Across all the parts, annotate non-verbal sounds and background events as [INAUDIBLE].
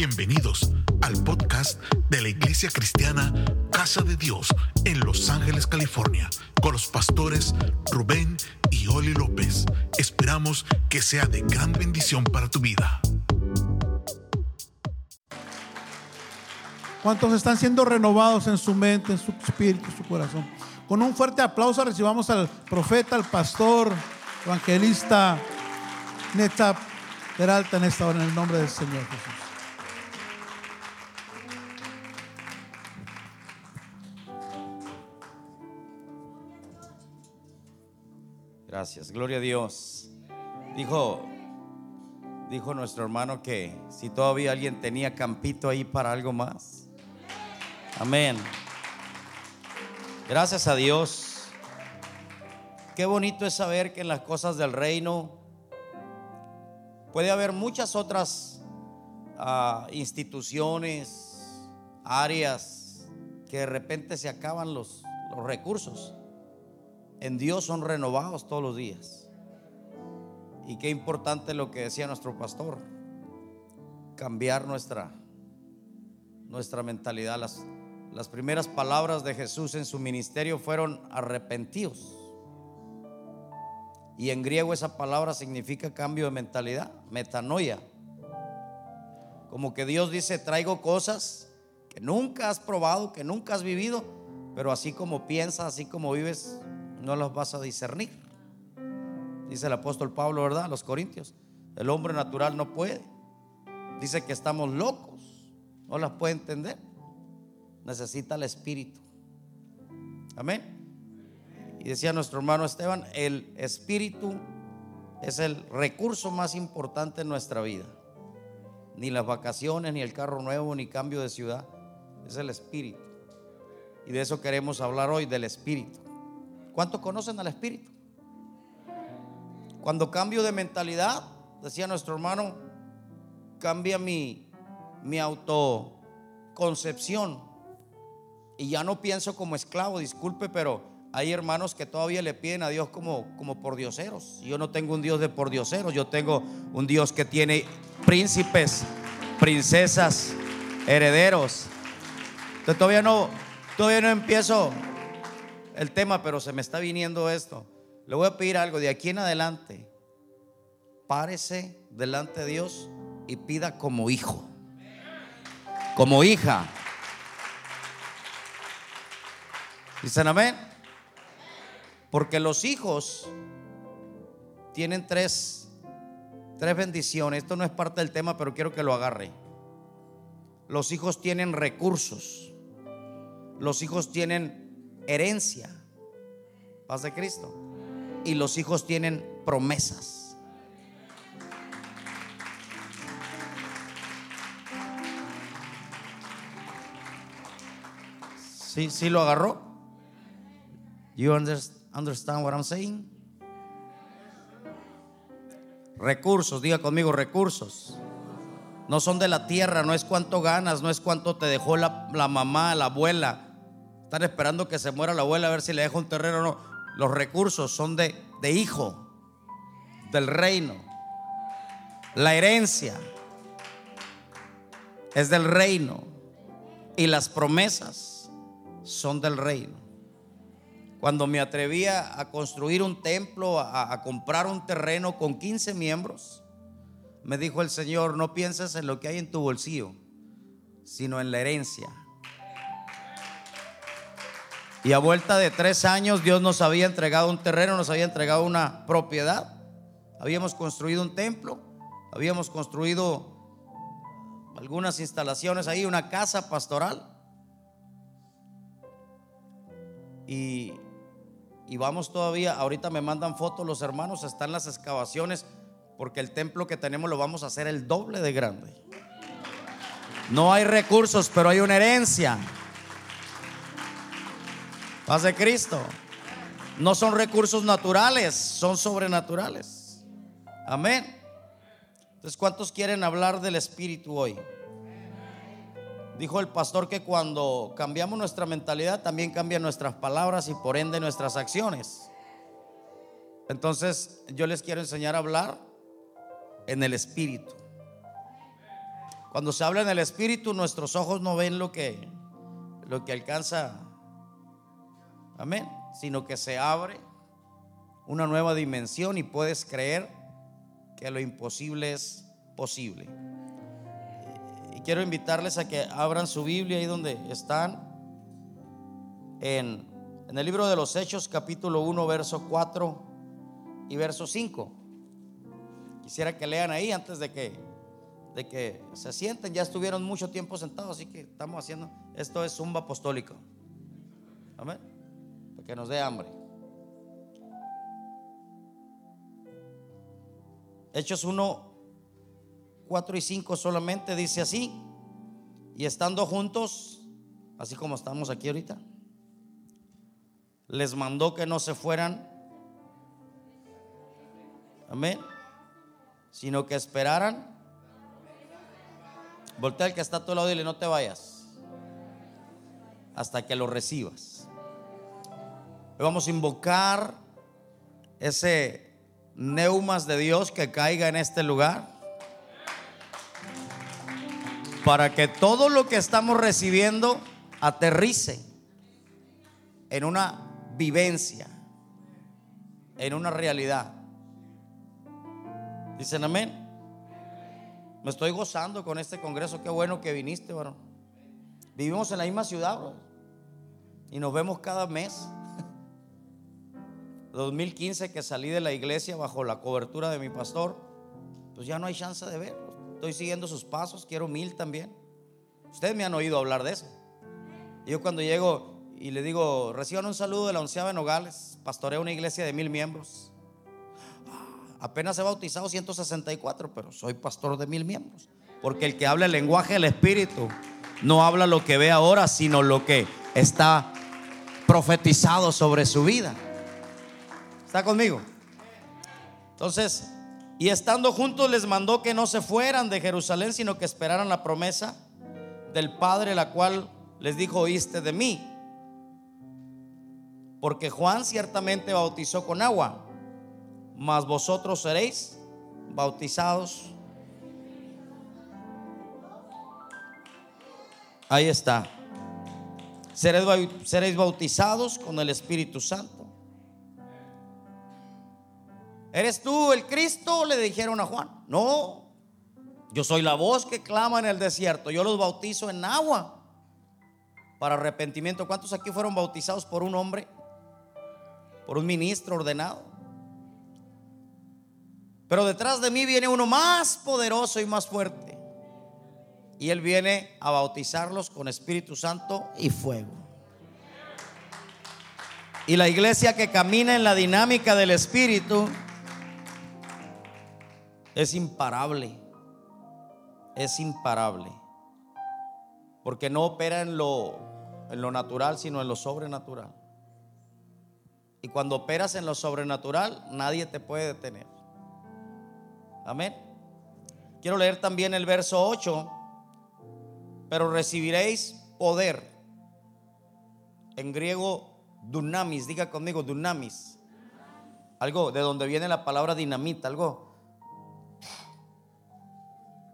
Bienvenidos al podcast de la Iglesia Cristiana Casa de Dios en Los Ángeles, California, con los pastores Rubén y Oli López. Esperamos que sea de gran bendición para tu vida. ¿Cuántos están siendo renovados en su mente, en su espíritu, en su corazón? Con un fuerte aplauso recibamos al profeta, al pastor, evangelista Neta Peralta en esta hora en el nombre del Señor Jesús. Gracias, gloria a Dios. Dijo, dijo nuestro hermano que si todavía alguien tenía campito ahí para algo más. Amén. Gracias a Dios. Qué bonito es saber que en las cosas del reino puede haber muchas otras ah, instituciones, áreas que de repente se acaban los, los recursos en Dios son renovados todos los días. Y qué importante lo que decía nuestro pastor, cambiar nuestra, nuestra mentalidad. Las, las primeras palabras de Jesús en su ministerio fueron arrepentidos. Y en griego esa palabra significa cambio de mentalidad, metanoia. Como que Dios dice, traigo cosas que nunca has probado, que nunca has vivido, pero así como piensas, así como vives, no las vas a discernir. Dice el apóstol Pablo, ¿verdad? Los Corintios. El hombre natural no puede. Dice que estamos locos. No las puede entender. Necesita el Espíritu. Amén. Y decía nuestro hermano Esteban, el Espíritu es el recurso más importante en nuestra vida. Ni las vacaciones, ni el carro nuevo, ni cambio de ciudad. Es el Espíritu. Y de eso queremos hablar hoy, del Espíritu. ¿Cuántos conocen al Espíritu? Cuando cambio de mentalidad, decía nuestro hermano, cambia mi, mi autoconcepción. Y ya no pienso como esclavo, disculpe, pero hay hermanos que todavía le piden a Dios como, como por dioseros. Yo no tengo un Dios de por dioseros, yo tengo un Dios que tiene príncipes, princesas, herederos. Entonces todavía no, todavía no empiezo el tema, pero se me está viniendo esto. Le voy a pedir algo de aquí en adelante. Párese delante de Dios y pida como hijo, como hija. ¿Dicen amén? Porque los hijos tienen tres, tres bendiciones. Esto no es parte del tema, pero quiero que lo agarre. Los hijos tienen recursos. Los hijos tienen herencia, paz de Cristo. Y los hijos tienen promesas. ¿Sí, sí lo agarró? You understand what I'm saying? Recursos, diga conmigo, recursos. No son de la tierra, no es cuánto ganas, no es cuánto te dejó la, la mamá, la abuela, están esperando que se muera la abuela a ver si le deja un terreno o no. Los recursos son de, de hijo, del reino. La herencia es del reino. Y las promesas son del reino. Cuando me atrevía a construir un templo, a, a, comprar un terreno con 15 miembros, me dijo el Señor, no pienses en lo que hay en tu bolsillo, sino en la herencia. Y a vuelta de tres años Dios nos había entregado un terreno, nos había entregado una propiedad. Habíamos construido un templo, habíamos construido algunas instalaciones ahí, una casa pastoral. Y, y vamos todavía, ahorita me mandan fotos los hermanos, están las excavaciones, porque el templo que tenemos lo vamos a hacer el doble de grande. No hay recursos, pero hay una herencia. De Cristo. No son recursos naturales, son sobrenaturales. Amén. Entonces, ¿cuántos quieren hablar del Espíritu hoy? Dijo el pastor que cuando cambiamos nuestra mentalidad, también cambian nuestras palabras y por ende nuestras acciones. Entonces, yo les quiero enseñar a hablar en el Espíritu. Cuando se habla en el Espíritu, nuestros ojos no ven lo que, lo que alcanza. Amén. Sino que se abre una nueva dimensión y puedes creer que lo imposible es posible. Y quiero invitarles a que abran su Biblia ahí donde están. En, en el libro de los Hechos, capítulo 1, verso 4 y verso 5. Quisiera que lean ahí antes de que, de que se sienten. Ya estuvieron mucho tiempo sentados, así que estamos haciendo. Esto es zumba apostólico. Amén. Que nos dé hambre. Hechos 1, 4 y 5 solamente dice así. Y estando juntos, así como estamos aquí ahorita, les mandó que no se fueran Amén. Sino que esperaran. Voltea al que está a tu lado y dile, no te vayas. Hasta que lo recibas. Vamos a invocar ese neumas de Dios que caiga en este lugar. Para que todo lo que estamos recibiendo aterrice en una vivencia, en una realidad. Dicen amén. Me estoy gozando con este congreso. Qué bueno que viniste, varón. Vivimos en la misma ciudad. Y nos vemos cada mes. 2015 que salí de la iglesia bajo la cobertura de mi pastor, pues ya no hay chance de verlo. Estoy siguiendo sus pasos, quiero mil también. Ustedes me han oído hablar de eso. Yo cuando llego y le digo, reciban un saludo de la onceava de Nogales, pastoreo una iglesia de mil miembros. Apenas he bautizado 164, pero soy pastor de mil miembros. Porque el que habla el lenguaje del Espíritu no habla lo que ve ahora, sino lo que está profetizado sobre su vida. ¿Está conmigo? Entonces, y estando juntos les mandó que no se fueran de Jerusalén, sino que esperaran la promesa del Padre, la cual les dijo, oíste de mí. Porque Juan ciertamente bautizó con agua mas vosotros seréis bautizados. Ahí está. Seréis, bautizados con el Espíritu Santo. ¿Eres tú el Cristo? Le dijeron a Juan. No, yo soy la voz que clama en el desierto. Yo los bautizo en agua para arrepentimiento. ¿Cuántos aquí fueron bautizados por un hombre? Por un ministro ordenado. Pero detrás de mí viene uno más poderoso y más fuerte. Y Él viene a bautizarlos con Espíritu Santo y fuego. Y la iglesia que camina en la dinámica del Espíritu es imparable. Es imparable. Porque no opera en lo, en lo natural, sino en lo sobrenatural. Y cuando operas en lo sobrenatural, nadie te puede detener. Amén. Quiero leer también el verso 8. Pero recibiréis poder. En griego, dunamis. Diga conmigo, dunamis. Algo de donde viene la palabra dinamita. Algo.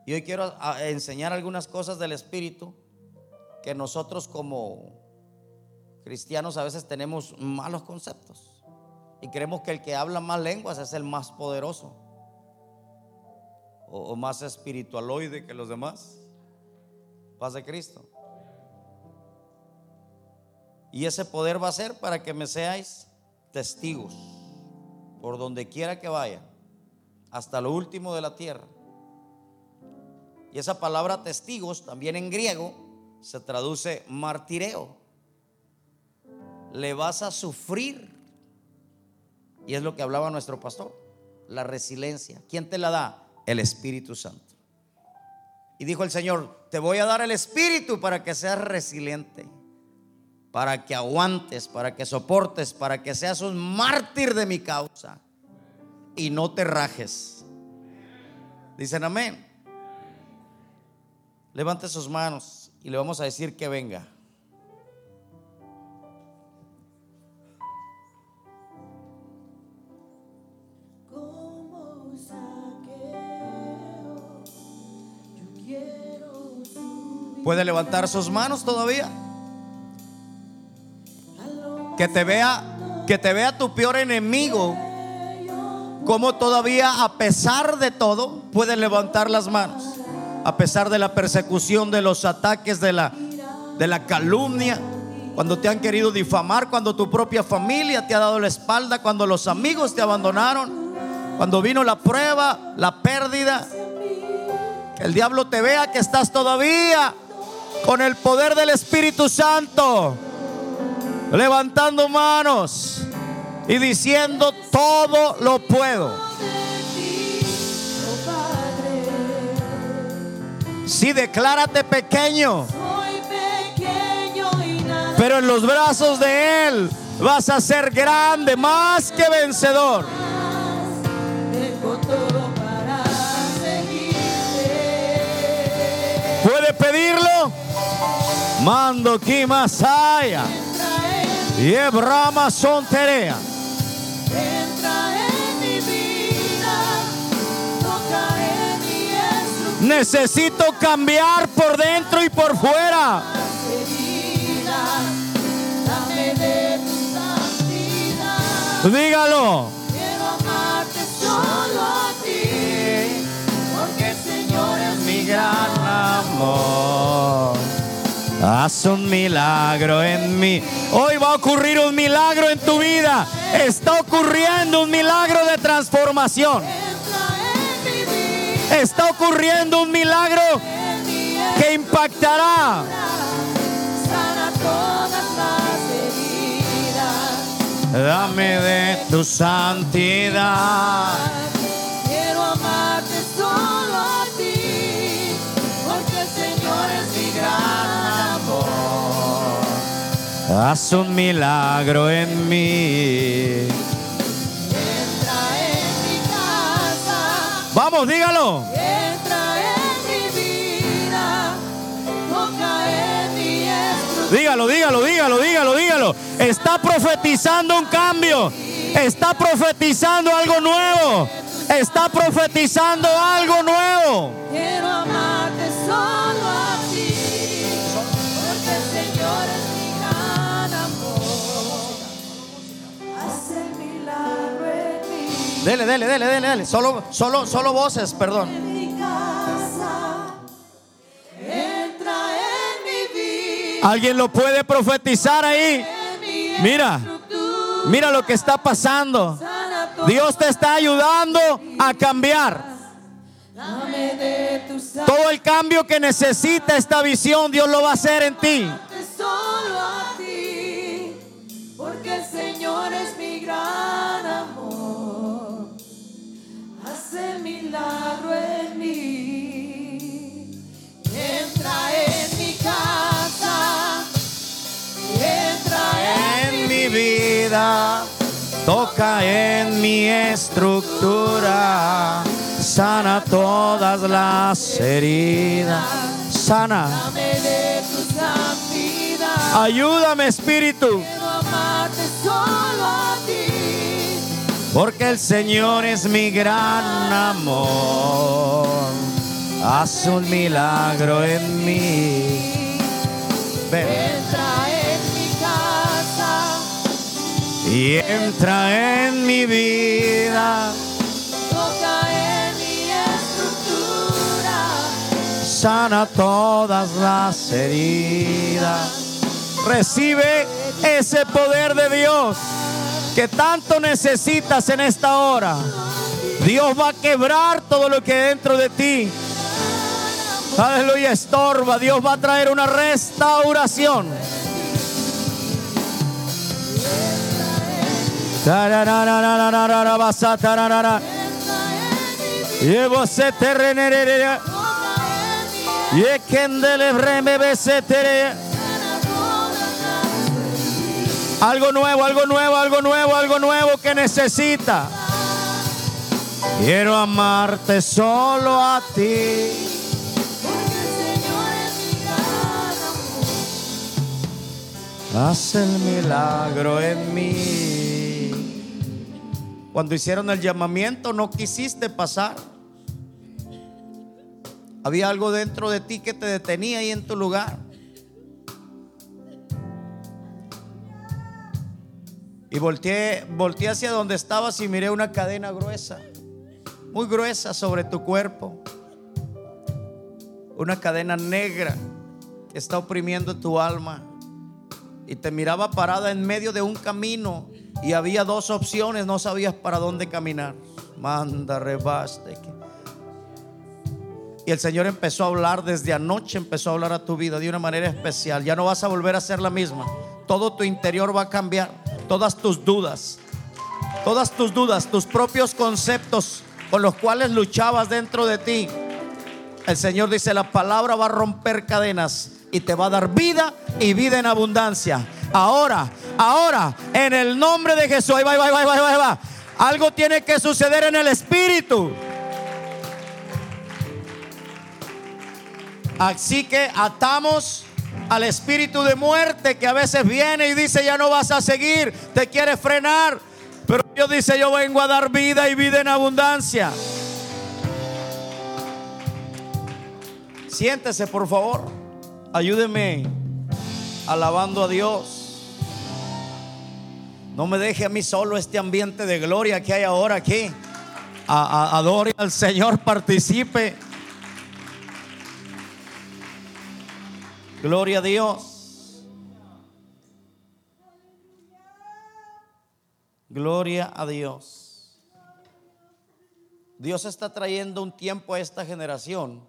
Y hoy quiero enseñar algunas cosas del Espíritu que nosotros como cristianos a veces tenemos malos conceptos. Y creemos que el que habla más lenguas es el más poderoso o, más espiritualoide que los demás. Paz de Cristo. Y ese poder va a ser para que me seáis testigos por donde quiera que vaya, hasta lo último de la tierra. Y esa palabra testigos también en griego se traduce martireo. Le vas a sufrir. Y es lo que hablaba nuestro pastor, la resiliencia. ¿Quién te la da? el Espíritu Santo. Y dijo el Señor, te voy a dar el Espíritu para que seas resiliente, para que aguantes, para que soportes, para que seas un mártir de mi causa y no te rajes. Dicen amén. Levante sus manos y le vamos a decir que venga. ¿Puede levantar sus manos todavía? Que te vea, que te vea tu peor enemigo. Como todavía a pesar de todo puede levantar las manos. A pesar de la persecución, de los ataques, de la, de la calumnia. Cuando te han querido difamar, cuando tu propia familia te ha dado la espalda, cuando los amigos te abandonaron, cuando vino la prueba, la pérdida. El diablo te vea que estás todavía con el poder del Espíritu Santo, levantando manos y diciendo todo lo puedo. Si declárate pequeño, pero en los brazos de Él vas a ser grande, más que vencedor. ¿Puede pedirlo? Mando Kimasaya. Y Ebrama Sonterea. Necesito cambiar por dentro y por fuera. Dígalo. Quiero amarte solo a ti, porque el Señor es mi gran amor. Haz un milagro en mí. Hoy va a ocurrir un milagro en tu vida. Está ocurriendo un milagro de transformación. Está ocurriendo un milagro que impactará. Sana todas las heridas. Dame de tu santidad. Quiero amarte solo a ti, porque el Señor es mi gran amor. Haz un milagro en mí. Vamos, dígalo. entra en mi vida, toca en mi estructura. Dígalo, dígalo, dígalo, dígalo, dígalo. Está profetizando un cambio. Está profetizando algo nuevo. Está profetizando algo nuevo. Quiero amarte solo Dele, dele, dele, dele, dele. Solo, solo, solo voces, perdón. Alguien lo puede profetizar ahí. Mira, mira lo que está pasando. Dios te está ayudando a cambiar. Todo el cambio que necesita esta visión, Dios lo va a hacer en ti, El milagro en mí. Entra en mi casa, entra en En mi vida, toca en mi estructura, sana todas las heridas, sana. Ayúdame, Espíritu, Quiero amarte solo a ti. Porque el Señor es mi gran amor. Haz un milagro en mí. Ven. Entra en mi casa, Y entra en mi vida, toca en mi estructura. sana todas las heridas. Recibe ese poder de Dios que tanto necesitas en esta hora. Dios va a quebrar todo lo que dentro de ti. Aleluya, estorba. Dios va a traer una restauración. Algo nuevo, algo nuevo, algo nuevo, algo nuevo que necesita. Quiero amarte solo a ti. Haz el milagro en mí. Cuando hicieron el llamamiento no quisiste pasar. Había algo dentro de ti que te detenía ahí en tu lugar. Y volteé, volteé hacia donde estabas y miré una cadena gruesa, muy gruesa sobre tu cuerpo. Una cadena negra que está oprimiendo tu alma. Y te miraba parada en medio de un camino y había dos opciones, no sabías para dónde caminar. Manda, rebaste. Y el Señor empezó a hablar desde anoche, empezó a hablar a tu vida de una manera especial. Ya no vas a volver a ser la misma. Todo tu interior va a cambiar. Todas tus dudas, todas tus dudas, tus propios conceptos con los cuales luchabas dentro de ti. El Señor dice, la palabra va a romper cadenas y te va a dar vida y vida en abundancia. Ahora, ahora, en el nombre de Jesús, ahí va, ahí va, va, va. Algo tiene que suceder en el Espíritu. Así que atamos al espíritu de muerte que a veces viene y dice ya no vas a seguir, te quiere frenar. Pero Dios dice yo vengo a dar vida y vida en abundancia. Siéntese por favor, ayúdeme alabando a Dios. No me deje a mí solo este ambiente de gloria que hay ahora aquí. adore al Señor, participe. Gloria a Dios. Gloria a Dios. Dios está trayendo un tiempo a esta generación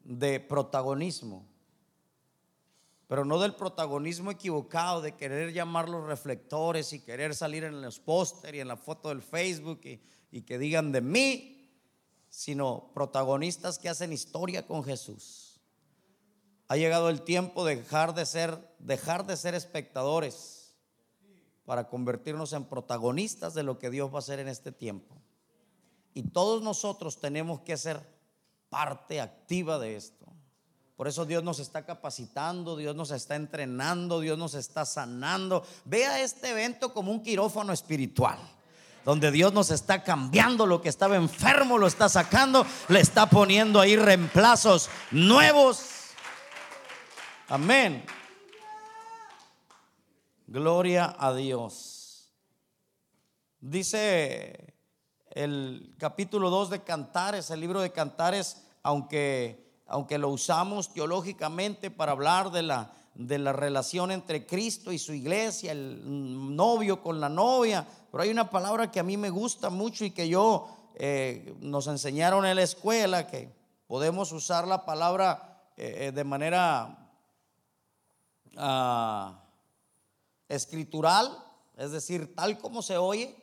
de protagonismo, pero no del protagonismo equivocado de querer llamar los reflectores y querer salir en los póster y en la foto del Facebook y, y que digan de mí, sino protagonistas que hacen historia con Jesús ha llegado el tiempo de dejar de ser, dejar de ser espectadores para convertirnos en protagonistas de lo que Dios va a hacer en este tiempo. Y todos nosotros tenemos que ser parte activa de esto. Por eso Dios nos está capacitando, Dios nos está entrenando, Dios nos está sanando. Vea este evento como un quirófano espiritual donde Dios nos está cambiando lo que estaba enfermo, lo está sacando, le está poniendo ahí reemplazos nuevos Amén. Gloria a Dios. Dice el capítulo 2 de Cantares, el libro de Cantares, aunque, aunque lo usamos teológicamente para hablar de la, de la relación entre Cristo y su iglesia, el novio con la novia, pero hay una palabra que a mí me gusta mucho y que yo eh, nos enseñaron en la escuela, que podemos usar la palabra eh, eh, de manera Ah, escritural, es decir, tal como se oye,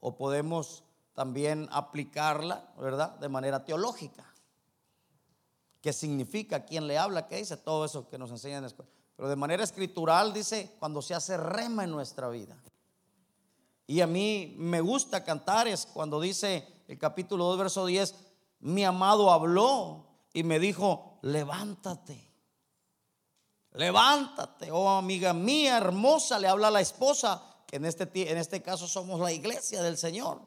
o podemos también aplicarla, ¿verdad? De manera teológica. ¿Qué significa? ¿Quién le habla? ¿Qué dice? Todo eso que nos enseñan en la escuela. Pero de manera escritural dice cuando se hace rema en nuestra vida. Y a mí me gusta cantar es cuando dice el capítulo 2, verso 10, mi amado habló y me dijo, levántate Levántate, oh amiga mía hermosa, le habla la esposa, que en este, en este caso somos la iglesia del Señor.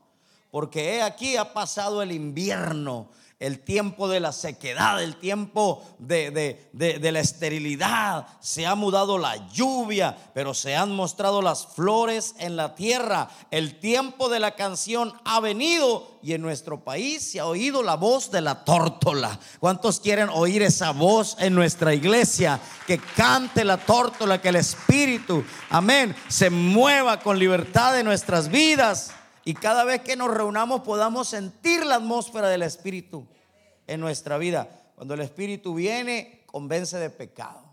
Porque he aquí ha pasado el invierno el tiempo de la sequedad, el tiempo de, la esterilidad. Se ha mudado la lluvia, pero se han mostrado las flores en la tierra. El tiempo de la canción ha venido y en nuestro país se ha oído la voz de la tórtola. ¿Cuántos quieren oír esa voz en nuestra iglesia? Que cante la tórtola, que el Espíritu, amén, se mueva con libertad en nuestras vidas y cada vez que nos reunamos podamos sentir la atmósfera del Espíritu en nuestra vida. Cuando el Espíritu viene, convence de pecado.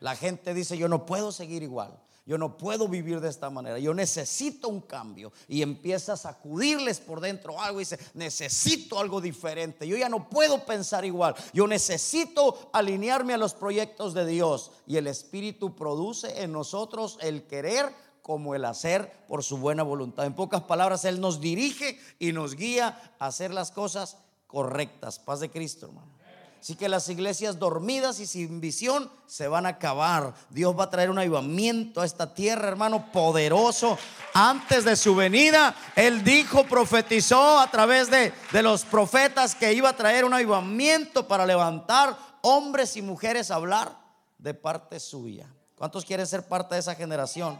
La gente dice, yo no puedo seguir igual. Yo no puedo vivir de esta manera. Yo necesito un cambio. Y empieza a sacudirles por dentro algo y dice, necesito algo diferente. Yo ya no puedo pensar igual. Yo necesito alinearme a los proyectos de Dios. Y el Espíritu produce en nosotros el querer como el hacer por su buena voluntad. En pocas palabras, Él nos dirige y nos guía a hacer las cosas correctas. Paz de Cristo, hermano. Así que las iglesias dormidas y sin visión se van a acabar. Dios va a traer un avivamiento a esta tierra, hermano, poderoso. Antes de su venida, Él dijo, profetizó a través de, de los profetas que iba a traer un avivamiento para levantar hombres y mujeres a hablar de parte suya. ¿Cuántos quieren ser parte de esa generación?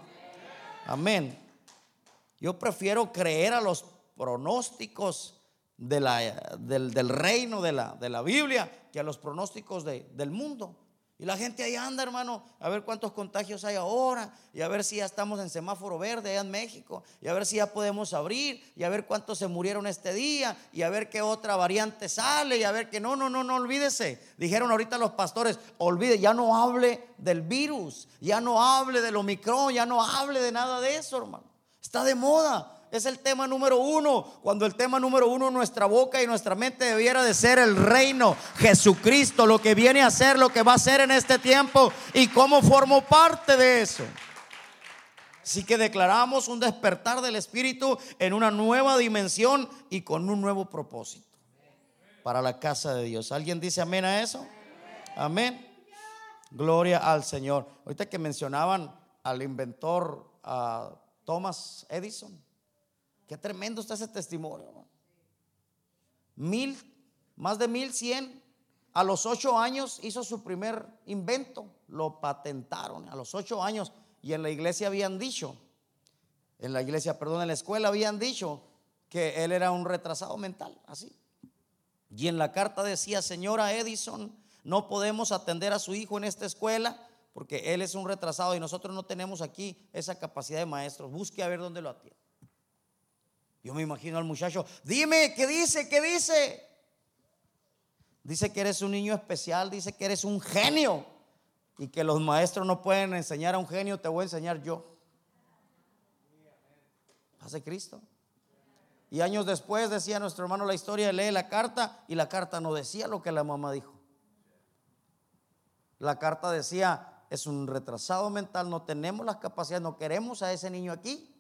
Amén. Yo prefiero creer a los pronósticos del, reino de la, Biblia que a los pronósticos de- del mundo. Y la gente ahí anda, hermano, a ver cuántos contagios hay ahora, y a ver si ya estamos en semáforo verde allá en México, y a ver si ya podemos abrir, y a ver cuántos se murieron este día, y a ver qué otra variante sale, y a ver que no, no, no, no olvídese. Dijeron ahorita los pastores, olvide, ya no hable del virus, ya no hable del Omicron, ya no hable de nada de eso, hermano. Está de moda. Es el tema número uno. Cuando el tema número uno en nuestra boca y nuestra mente debiera de ser el reino, Jesucristo, lo que viene a ser, lo que va a ser en este tiempo y cómo formo parte de eso. Así que declaramos un despertar del Espíritu en una nueva dimensión y con un nuevo propósito para la casa de Dios. ¿Alguien dice amén a eso? Amén. Gloria al Señor. Ahorita que mencionaban al inventor Thomas Edison. Qué tremendo está ese testimonio. Mil, más de mil cien. A los ocho años hizo su primer invento. Lo patentaron a los ocho años. Y en la iglesia habían dicho, en la iglesia, perdón, en la escuela habían dicho que él era un retrasado mental, así. Y en la carta decía, señora Edison, no podemos atender a su hijo en esta escuela porque él es un retrasado y nosotros no tenemos aquí esa capacidad de maestros. Busque a ver dónde lo atiende. Yo me imagino al muchacho, dime, ¿qué dice? ¿Qué dice? Dice que eres un niño especial, dice que eres un genio y que los maestros no pueden enseñar a un genio, te voy a enseñar yo. Hace Cristo. Y años después decía nuestro hermano la historia, lee la carta y la carta no decía lo que la mamá dijo. La carta decía, es un retrasado mental, no tenemos las capacidades, no queremos a ese niño aquí.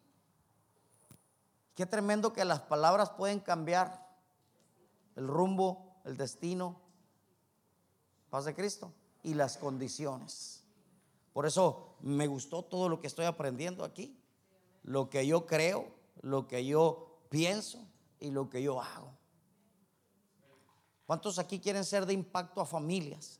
Qué tremendo que las palabras pueden cambiar el rumbo, el destino, paz de Cristo y las condiciones. Por eso me gustó todo lo que estoy aprendiendo aquí, lo que yo creo, lo que yo pienso y lo que yo hago. ¿Cuántos aquí quieren ser de impacto a familias?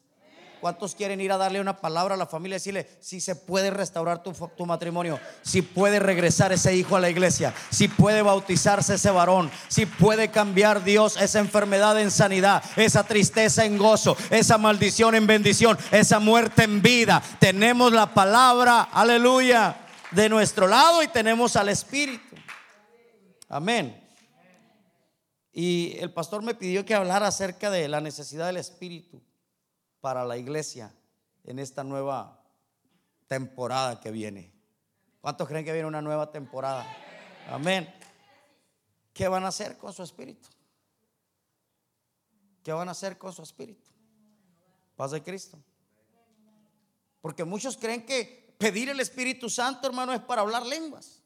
¿Cuántos quieren ir a darle una palabra a la familia y decirle si se puede restaurar tu, tu, matrimonio, si puede regresar ese hijo a la iglesia, si puede bautizarse ese varón, si puede cambiar Dios esa enfermedad en sanidad, esa tristeza en gozo, esa maldición en bendición, esa muerte en vida? Tenemos la palabra, aleluya, de nuestro lado y tenemos al Espíritu. Amén. Y el pastor me pidió que hablara acerca de la necesidad del Espíritu para la iglesia en esta nueva temporada que viene. ¿Cuántos creen que viene una nueva temporada? Amén. ¿Qué van a hacer con su espíritu? ¿Qué van a hacer con su espíritu? Paz de Cristo. Porque muchos creen que pedir el Espíritu Santo, hermano, es para hablar lenguas.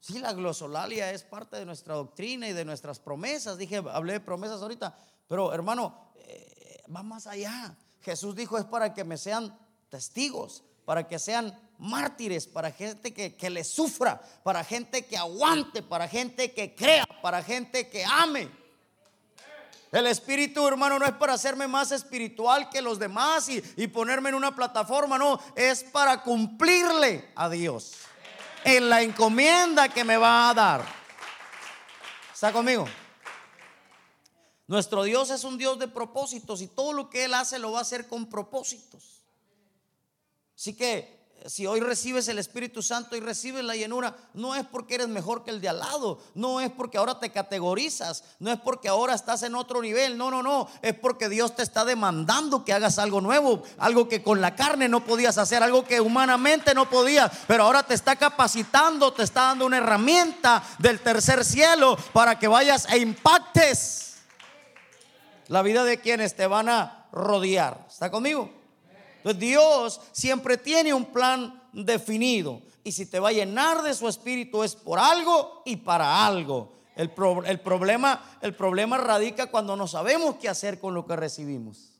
Sí, la glosolalia es parte de nuestra doctrina y de nuestras promesas. Dije, hablé de promesas ahorita, pero hermano, eh, va más allá. Jesús dijo es para que me sean testigos, para que sean mártires, para gente que, que le sufra, para gente que aguante, para gente que crea, para gente que ame. El espíritu, hermano, no es para hacerme más espiritual que los demás y, y ponerme en una plataforma, no, es para cumplirle a Dios en la encomienda que me va a dar. ¿Está conmigo? Nuestro Dios es un Dios de propósitos y todo lo que Él hace lo va a hacer con propósitos. Así que si hoy recibes el Espíritu Santo y recibes la llenura, no es porque eres mejor que el de al lado, no es porque ahora te categorizas, no es porque ahora estás en otro nivel, no, no, no, es porque Dios te está demandando que hagas algo nuevo, algo que con la carne no podías hacer, algo que humanamente no podías, pero ahora te está capacitando, te está dando una herramienta del tercer cielo para que vayas e impactes la vida de quienes te van a rodear. ¿Está conmigo? Entonces Dios siempre tiene un plan definido. Y si te va a llenar de su espíritu es por algo y para algo. El, pro- el problema, el problema radica cuando no sabemos qué hacer con lo que recibimos.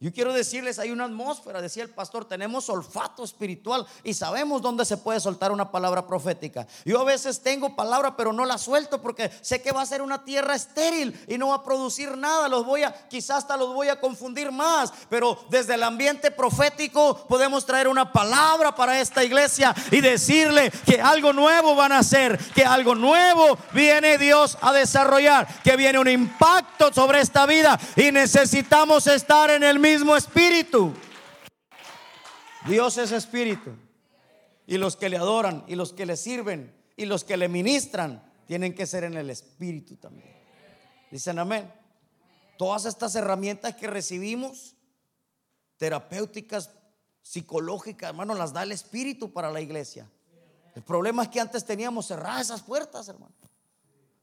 Yo quiero decirles, hay una atmósfera, decía el pastor, tenemos olfato espiritual y sabemos dónde se puede soltar una palabra profética. Yo a veces tengo palabra, pero no la suelto porque sé que va a ser una tierra estéril y no va a producir nada. Los voy a, quizás hasta los voy a confundir más, pero desde el ambiente profético podemos traer una palabra para esta iglesia y decirle que algo nuevo van a hacer, que algo nuevo viene Dios a desarrollar, que viene un impacto sobre esta vida y necesitamos estar en el mismo espíritu. Dios es espíritu. Y los que le adoran y los que le sirven y los que le ministran tienen que ser en el espíritu también. Dicen amén. Todas estas herramientas que recibimos, terapéuticas, psicológicas, hermano, las da el espíritu para la iglesia. El problema es que antes teníamos cerradas esas puertas, hermano.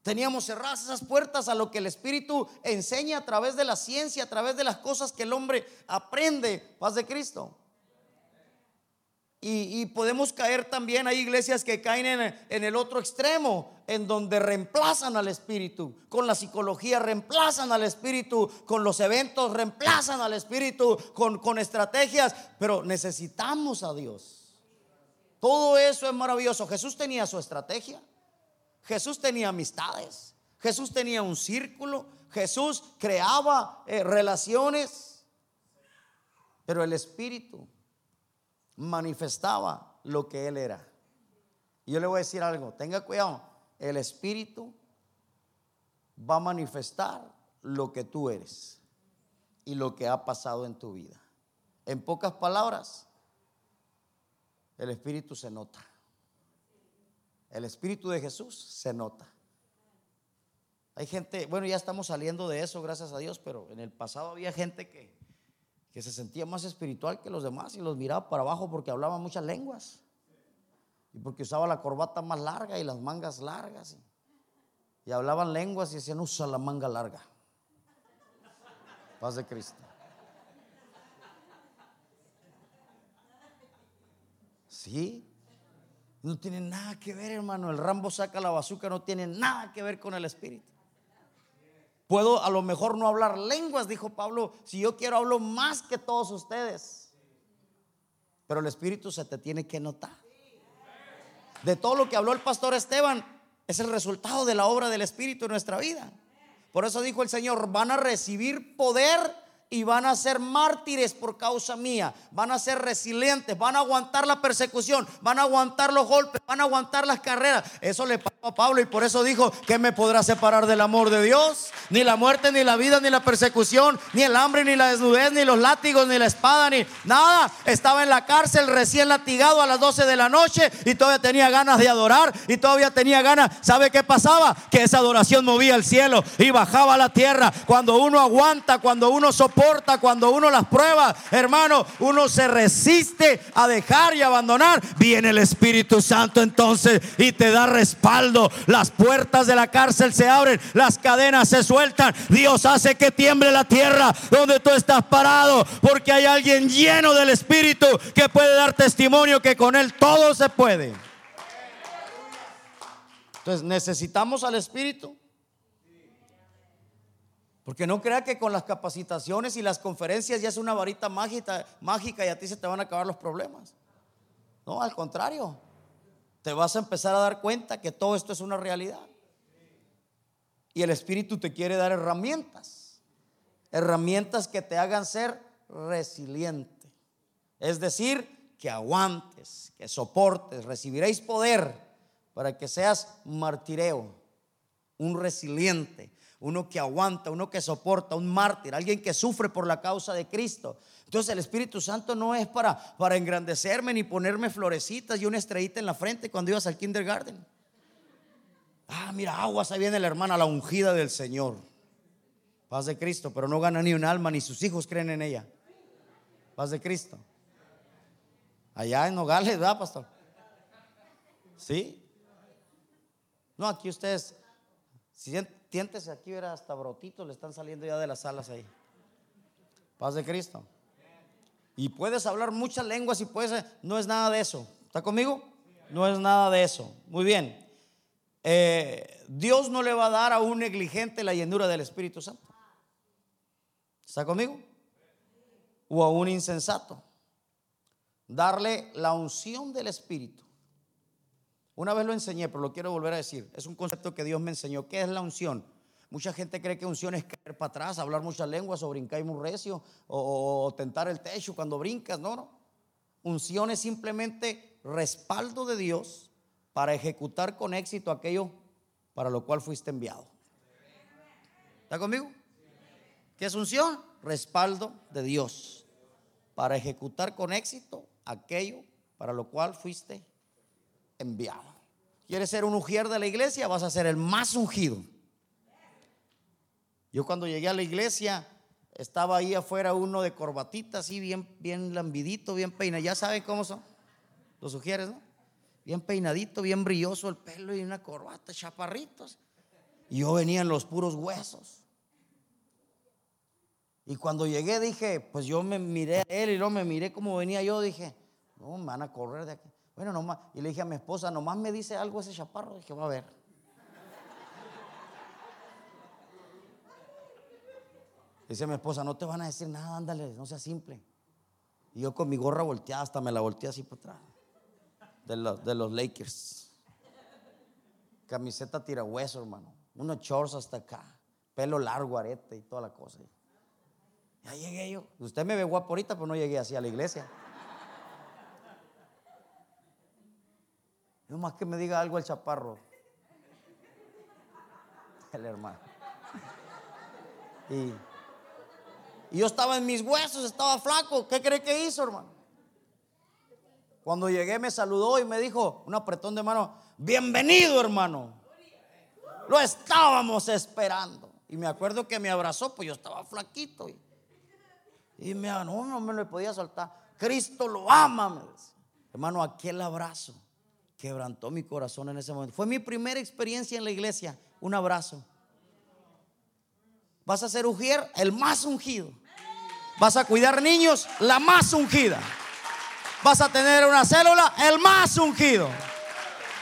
Teníamos cerradas esas puertas a lo que el Espíritu enseña a través de la ciencia, a través de las cosas que el hombre aprende, paz de Cristo. Y, podemos caer también, hay iglesias que caen en, en el otro extremo, en donde reemplazan al Espíritu, con la psicología, reemplazan al Espíritu, con los eventos, reemplazan al Espíritu, con, con estrategias, pero necesitamos a Dios. Todo eso es maravilloso. Jesús tenía su estrategia. Jesús tenía amistades, Jesús tenía un círculo, Jesús creaba eh, relaciones, pero el Espíritu manifestaba lo que Él era. Yo le voy a decir algo, tenga cuidado, el Espíritu va a manifestar lo que tú eres y lo que ha pasado en tu vida. En pocas palabras, el Espíritu se nota. El Espíritu de Jesús se nota. Hay gente, bueno, ya estamos saliendo de eso, gracias a Dios, pero en el pasado había gente que, que se sentía más espiritual que los demás y los miraba para abajo porque hablaba muchas lenguas y porque usaba la corbata más larga y las mangas largas y, y hablaban lenguas y decían, usa la manga larga. Paz de Cristo. Sí, no tiene nada que ver, hermano. El Rambo saca la bazooka, no tiene nada que ver con el Espíritu. Puedo a lo mejor no hablar lenguas, dijo Pablo. Si yo quiero, hablo más que todos ustedes. Pero el Espíritu se te tiene que notar. De todo lo que habló el pastor Esteban, es el resultado de la obra del Espíritu en nuestra vida. Por eso dijo el Señor, van a recibir poder y van a ser mártires por causa mía, van a ser resilientes, van a aguantar la persecución, van a aguantar los golpes, van a aguantar las carreras. Eso le pasó a Pablo y por eso dijo, ¿qué me podrá separar del amor de Dios? Ni la muerte, ni la vida, ni la persecución, ni el hambre, ni la desnudez, ni los látigos, ni la espada, ni nada. Estaba en la cárcel recién latigado a las 12 de la noche y todavía tenía ganas de adorar y todavía tenía ganas. ¿Sabe qué pasaba? Que esa adoración movía el cielo y bajaba a la tierra. Cuando uno aguanta, cuando uno soporta, cuando uno las prueba, hermano, uno se resiste a dejar y abandonar. Viene el Espíritu Santo entonces y te da respaldo. Las puertas de la cárcel se abren, las cadenas se sueltan. Dios hace que tiemble la tierra donde tú estás parado, porque hay alguien lleno del Espíritu que puede dar testimonio que con él todo se puede. Entonces necesitamos al Espíritu. Porque no crea que con las capacitaciones y las conferencias ya es una varita mágica, mágica y a ti se te van a acabar los problemas. No, al contrario. Te vas a empezar a dar cuenta que todo esto es una realidad. Y el Espíritu te quiere dar herramientas. Herramientas que te hagan ser resiliente. Es decir, que aguantes, que soportes. Recibiréis poder para que seas martireo, un resiliente uno que aguanta, uno que soporta, un mártir, alguien que sufre por la causa de Cristo. Entonces el Espíritu Santo no es para, para engrandecerme ni ponerme florecitas y una estrellita en la frente cuando ibas al kindergarten. Ah, mira, aguas, ahí viene la hermana, la ungida del Señor. Paz de Cristo, pero no gana ni un alma, ni sus hijos creen en ella. Paz de Cristo. Allá en Nogales, ¿verdad, pastor? ¿Sí? No, aquí ustedes, si tiéntese aquí, verá, hasta brotitos le están saliendo ya de las alas ahí. Paz de Cristo. Y puedes hablar muchas lenguas y puedes, no es nada de eso. ¿Está conmigo? No es nada de eso. Muy bien. eh, Dios no le va a dar a un negligente la llenura del Espíritu Santo. ¿Está conmigo? O a un insensato. Darle la unción del Espíritu. Una vez lo enseñé, pero lo quiero volver a decir. Es un concepto que Dios me enseñó. ¿Qué es la unción? Mucha gente cree que unción es caer para atrás, hablar muchas lenguas o brincar muy recio o, o tentar el techo cuando brincas. No, no. Unción es simplemente respaldo de Dios para ejecutar con éxito aquello para lo cual fuiste enviado. ¿Está conmigo? ¿Qué es unción? Respaldo de Dios para ejecutar con éxito aquello para lo cual fuiste enviado. ¿Quieres ser un ujier de la iglesia? Vas a ser el más ungido. Yo cuando llegué a la iglesia estaba ahí afuera uno de corbatita, así bien, bien lambidito, bien peinado. Ya saben cómo son los ujieres, ¿no? Bien peinadito, bien brilloso el pelo y una corbata, chaparritos. Y yo venía en los puros huesos. Y cuando llegué dije, pues yo me miré a él y luego me miré como venía yo, dije, no, me van a correr de aquí. Bueno, nomás, y le dije a mi esposa, nomás me dice algo ese chaparro, dije, va a ver. Dice mi esposa, no te van a decir nada, ándale, no sea simple. Y yo con mi gorra volteada, hasta me la volteé así por atrás. De los, de los Lakers. Camiseta tirahueso, hermano. Unos shorts hasta acá. Pelo largo, arete y toda la cosa. Ya llegué yo. Usted me ve guapo ahorita, pero no llegué así a la iglesia. No más que me diga algo el chaparro. El hermano. Y, y yo estaba en mis huesos, estaba flaco. ¿Qué cree que hizo, hermano? Cuando llegué me saludó y me dijo, un apretón de mano, bienvenido, hermano. Lo estábamos esperando. Y me acuerdo que me abrazó, pues yo estaba flaquito. Y, y me no, no me lo podía soltar. Cristo lo ama. Hermano, aquel abrazo quebrantó mi corazón en ese momento. Fue mi primera experiencia en la iglesia, un abrazo. Vas a ser ujier, el más ungido. Vas a cuidar niños, la más ungida. Vas a tener una célula, el más ungido.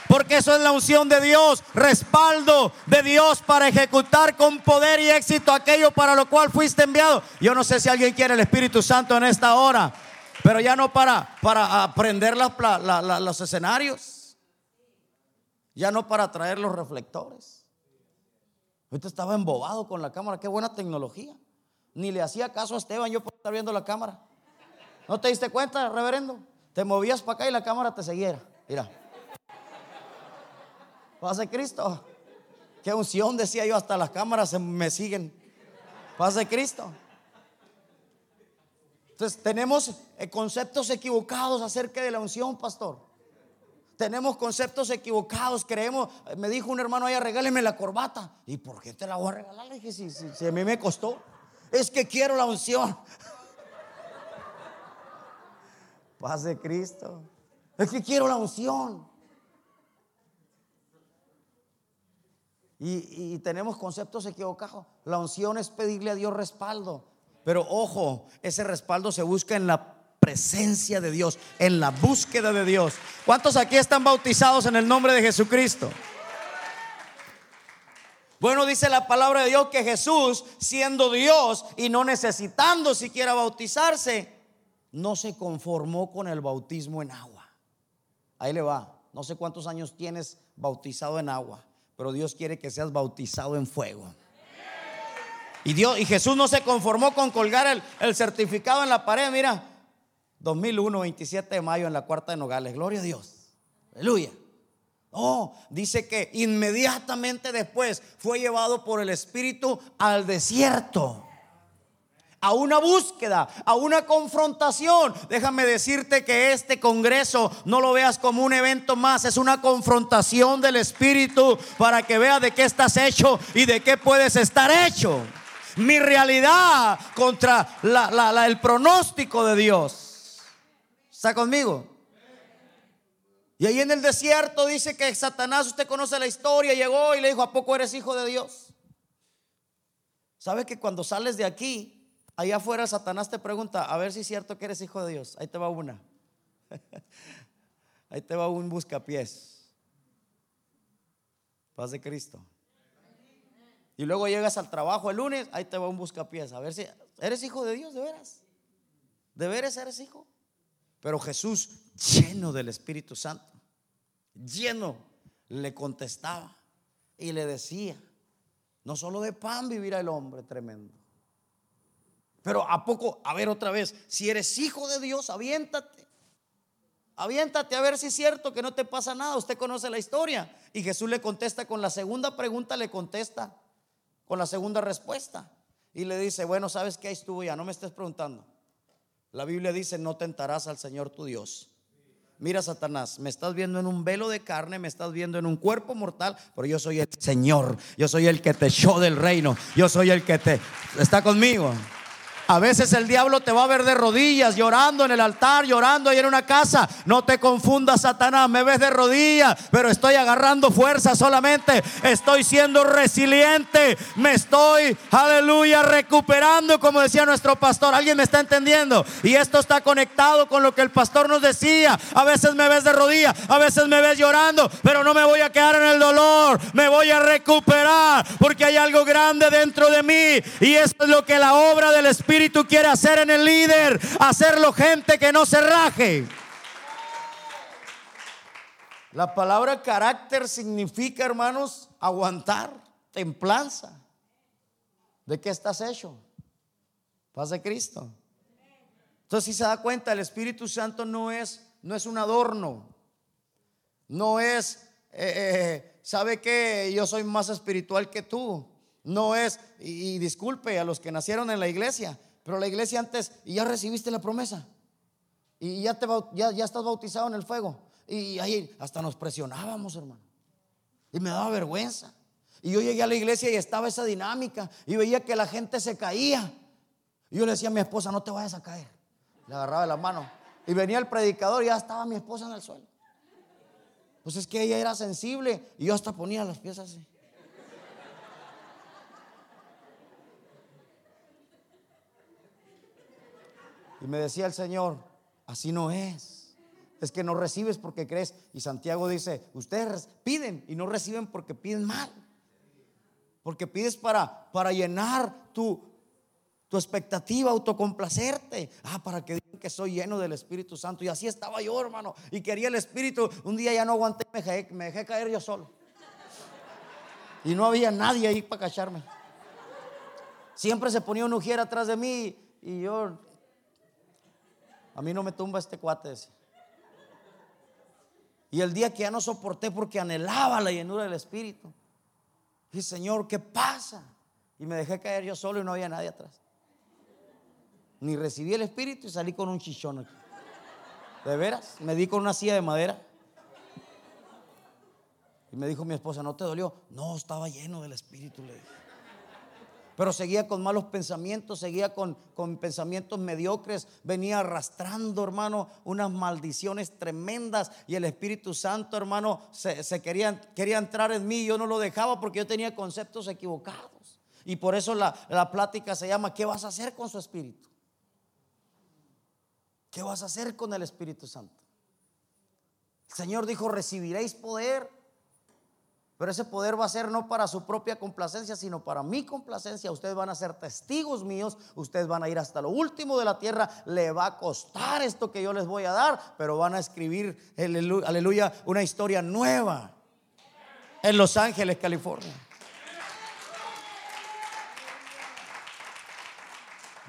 Porque eso es la unción de Dios, respaldo de Dios para ejecutar con poder y éxito aquello para lo cual fuiste enviado. Yo no sé si alguien quiere el Espíritu Santo en esta hora, pero ya no para, para aprender la- la- los escenarios, ya no para traer los reflectores. Ahorita estaba embobado con la cámara, qué buena tecnología. Ni le hacía caso a Esteban yo por estar viendo la cámara. ¿No te diste cuenta, reverendo? Te movías para acá y la cámara te siguiera. Mira. Paz de Cristo. Qué unción, decía yo, hasta las cámaras me siguen. Paz de Cristo. Entonces tenemos eh, conceptos equivocados acerca de la unción, pastor. Tenemos conceptos equivocados, creemos, me dijo un hermano allá, regáleme la corbata. ¿Y por qué te la voy a regalar? Le dije, si a mí me costó. Es que quiero la unción. Paz de Cristo. Es que quiero la unción. Y, tenemos conceptos equivocados. La unción es pedirle a Dios respaldo. Pero ojo, ese respaldo se busca en la presencia de Dios, en la búsqueda de Dios. ¿Cuántos aquí están bautizados en el nombre de Jesucristo? Bueno, dice la palabra de Dios que Jesús, siendo Dios y no necesitando siquiera bautizarse, no se conformó con el bautismo en agua. Ahí le va. No sé cuántos años tienes bautizado en agua, pero Dios quiere que seas bautizado en fuego. Y Dios y Jesús no se conformó con colgar el, el certificado en la pared, mira, 2001, 27 de mayo en la cuarta de Nogales. Gloria a Dios. Aleluya. Oh, dice que inmediatamente después fue llevado por el Espíritu al desierto. A una búsqueda, a una confrontación. Déjame decirte que este congreso no lo veas como un evento más, es una confrontación del Espíritu para que veas de qué estás hecho y de qué puedes estar hecho. Mi realidad contra el pronóstico de Dios. ¿Está conmigo? Y ahí en el desierto dice que Satanás, usted conoce la historia, llegó y le dijo, ¿a poco eres hijo de Dios? ¿Sabe que cuando sales de aquí, allá afuera Satanás te pregunta, a ver si es cierto que eres hijo de Dios? Ahí te va una. [LAUGHS] Ahí te va un buscapiés. Paz de Cristo. Y luego llegas al trabajo el lunes, ahí te va un buscapiés. A ver si eres hijo de Dios, de veras. De veras eres hijo. Pero Jesús, lleno del Espíritu Santo, lleno, le contestaba y le decía, no solo de pan vivirá el hombre, tremendo. Pero a poco, a ver otra vez, si eres hijo de Dios, aviéntate. Aviéntate a ver si es cierto que no te pasa nada. Usted conoce la historia. Y Jesús le contesta con la segunda pregunta, le contesta con la segunda respuesta. Y le dice, bueno, ¿sabes qué? Ahí estuvo ya, no me estés preguntando. La Biblia dice, no tentarás al Señor tu Dios. Mira, Satanás, me estás viendo en un velo de carne, me estás viendo en un cuerpo mortal, pero yo soy el Señor, yo soy el que te echó del reino, yo soy el que te... ¿Está conmigo? A veces el diablo te va a ver de rodillas, llorando en el altar, llorando ahí en una casa. No te confundas, Satanás, me ves de rodillas, pero estoy agarrando fuerza solamente. Estoy siendo resiliente, me estoy, aleluya, recuperando, como decía nuestro pastor. ¿Alguien me está entendiendo? Y esto está conectado con lo que el pastor nos decía. A veces me ves de rodillas, a veces me ves llorando, pero no me voy a quedar en el dolor, me voy a recuperar, porque hay algo grande dentro de mí. Y esto es lo que la obra del Espíritu Espíritu quiere hacer en el líder, hacerlo gente que no se raje. La palabra carácter significa, hermanos, aguantar, templanza. ¿De qué estás hecho? Paz de Cristo. Entonces, si se da cuenta, el Espíritu Santo no es, no es un adorno, no es, eh, eh, ¿sabe que yo soy más espiritual que tú? No es, y, disculpe a los que nacieron en la iglesia, pero la iglesia antes, y ya recibiste la promesa. Y ya, te, ya, ya estás bautizado en el fuego. Y ahí hasta nos presionábamos, hermano. Y me daba vergüenza. Y yo llegué a la iglesia y estaba esa dinámica. Y veía que la gente se caía. Y yo le decía a mi esposa, no te vayas a caer. Le agarraba la mano. Y venía el predicador y ya estaba mi esposa en el suelo. Pues es que ella era sensible. Y yo hasta ponía las piezas así. Y me decía el Señor, así no es. Es que no recibes porque crees. Y Santiago dice, ustedes piden y no reciben porque piden mal. Porque pides para, para llenar tu, tu expectativa, autocomplacerte. Ah, para que digan que soy lleno del Espíritu Santo. Y así estaba yo, hermano. Y quería el Espíritu. Un día ya no aguanté, me dejé, me dejé caer yo solo. Y no había nadie ahí para cacharme. Siempre se ponía un ujier atrás de mí y yo a mí no me tumba este cuate. Y el día que ya no soporté porque anhelaba la llenura del Espíritu, dije, Señor, ¿qué pasa? Y me dejé caer yo solo y no había nadie atrás. Ni recibí el Espíritu y salí con un chichón aquí. ¿De veras? Me di con una silla de madera. Y me dijo mi esposa, ¿no te dolió? No, estaba lleno del Espíritu, le dije pero seguía con malos pensamientos, seguía con, con pensamientos mediocres, venía arrastrando, hermano, unas maldiciones tremendas y el Espíritu Santo, hermano, se, quería, quería, entrar en mí, yo no lo dejaba porque yo tenía conceptos equivocados. Y por eso la, la plática se llama, ¿qué vas a hacer con su Espíritu? ¿Qué vas a hacer con el Espíritu Santo? El Señor dijo, recibiréis poder pero ese poder va a ser no para su propia complacencia, sino para mi complacencia. Ustedes van a ser testigos míos, ustedes van a ir hasta lo último de la tierra. Le va a costar esto que yo les voy a dar, pero van a escribir, aleluya, una historia nueva en Los Ángeles, California.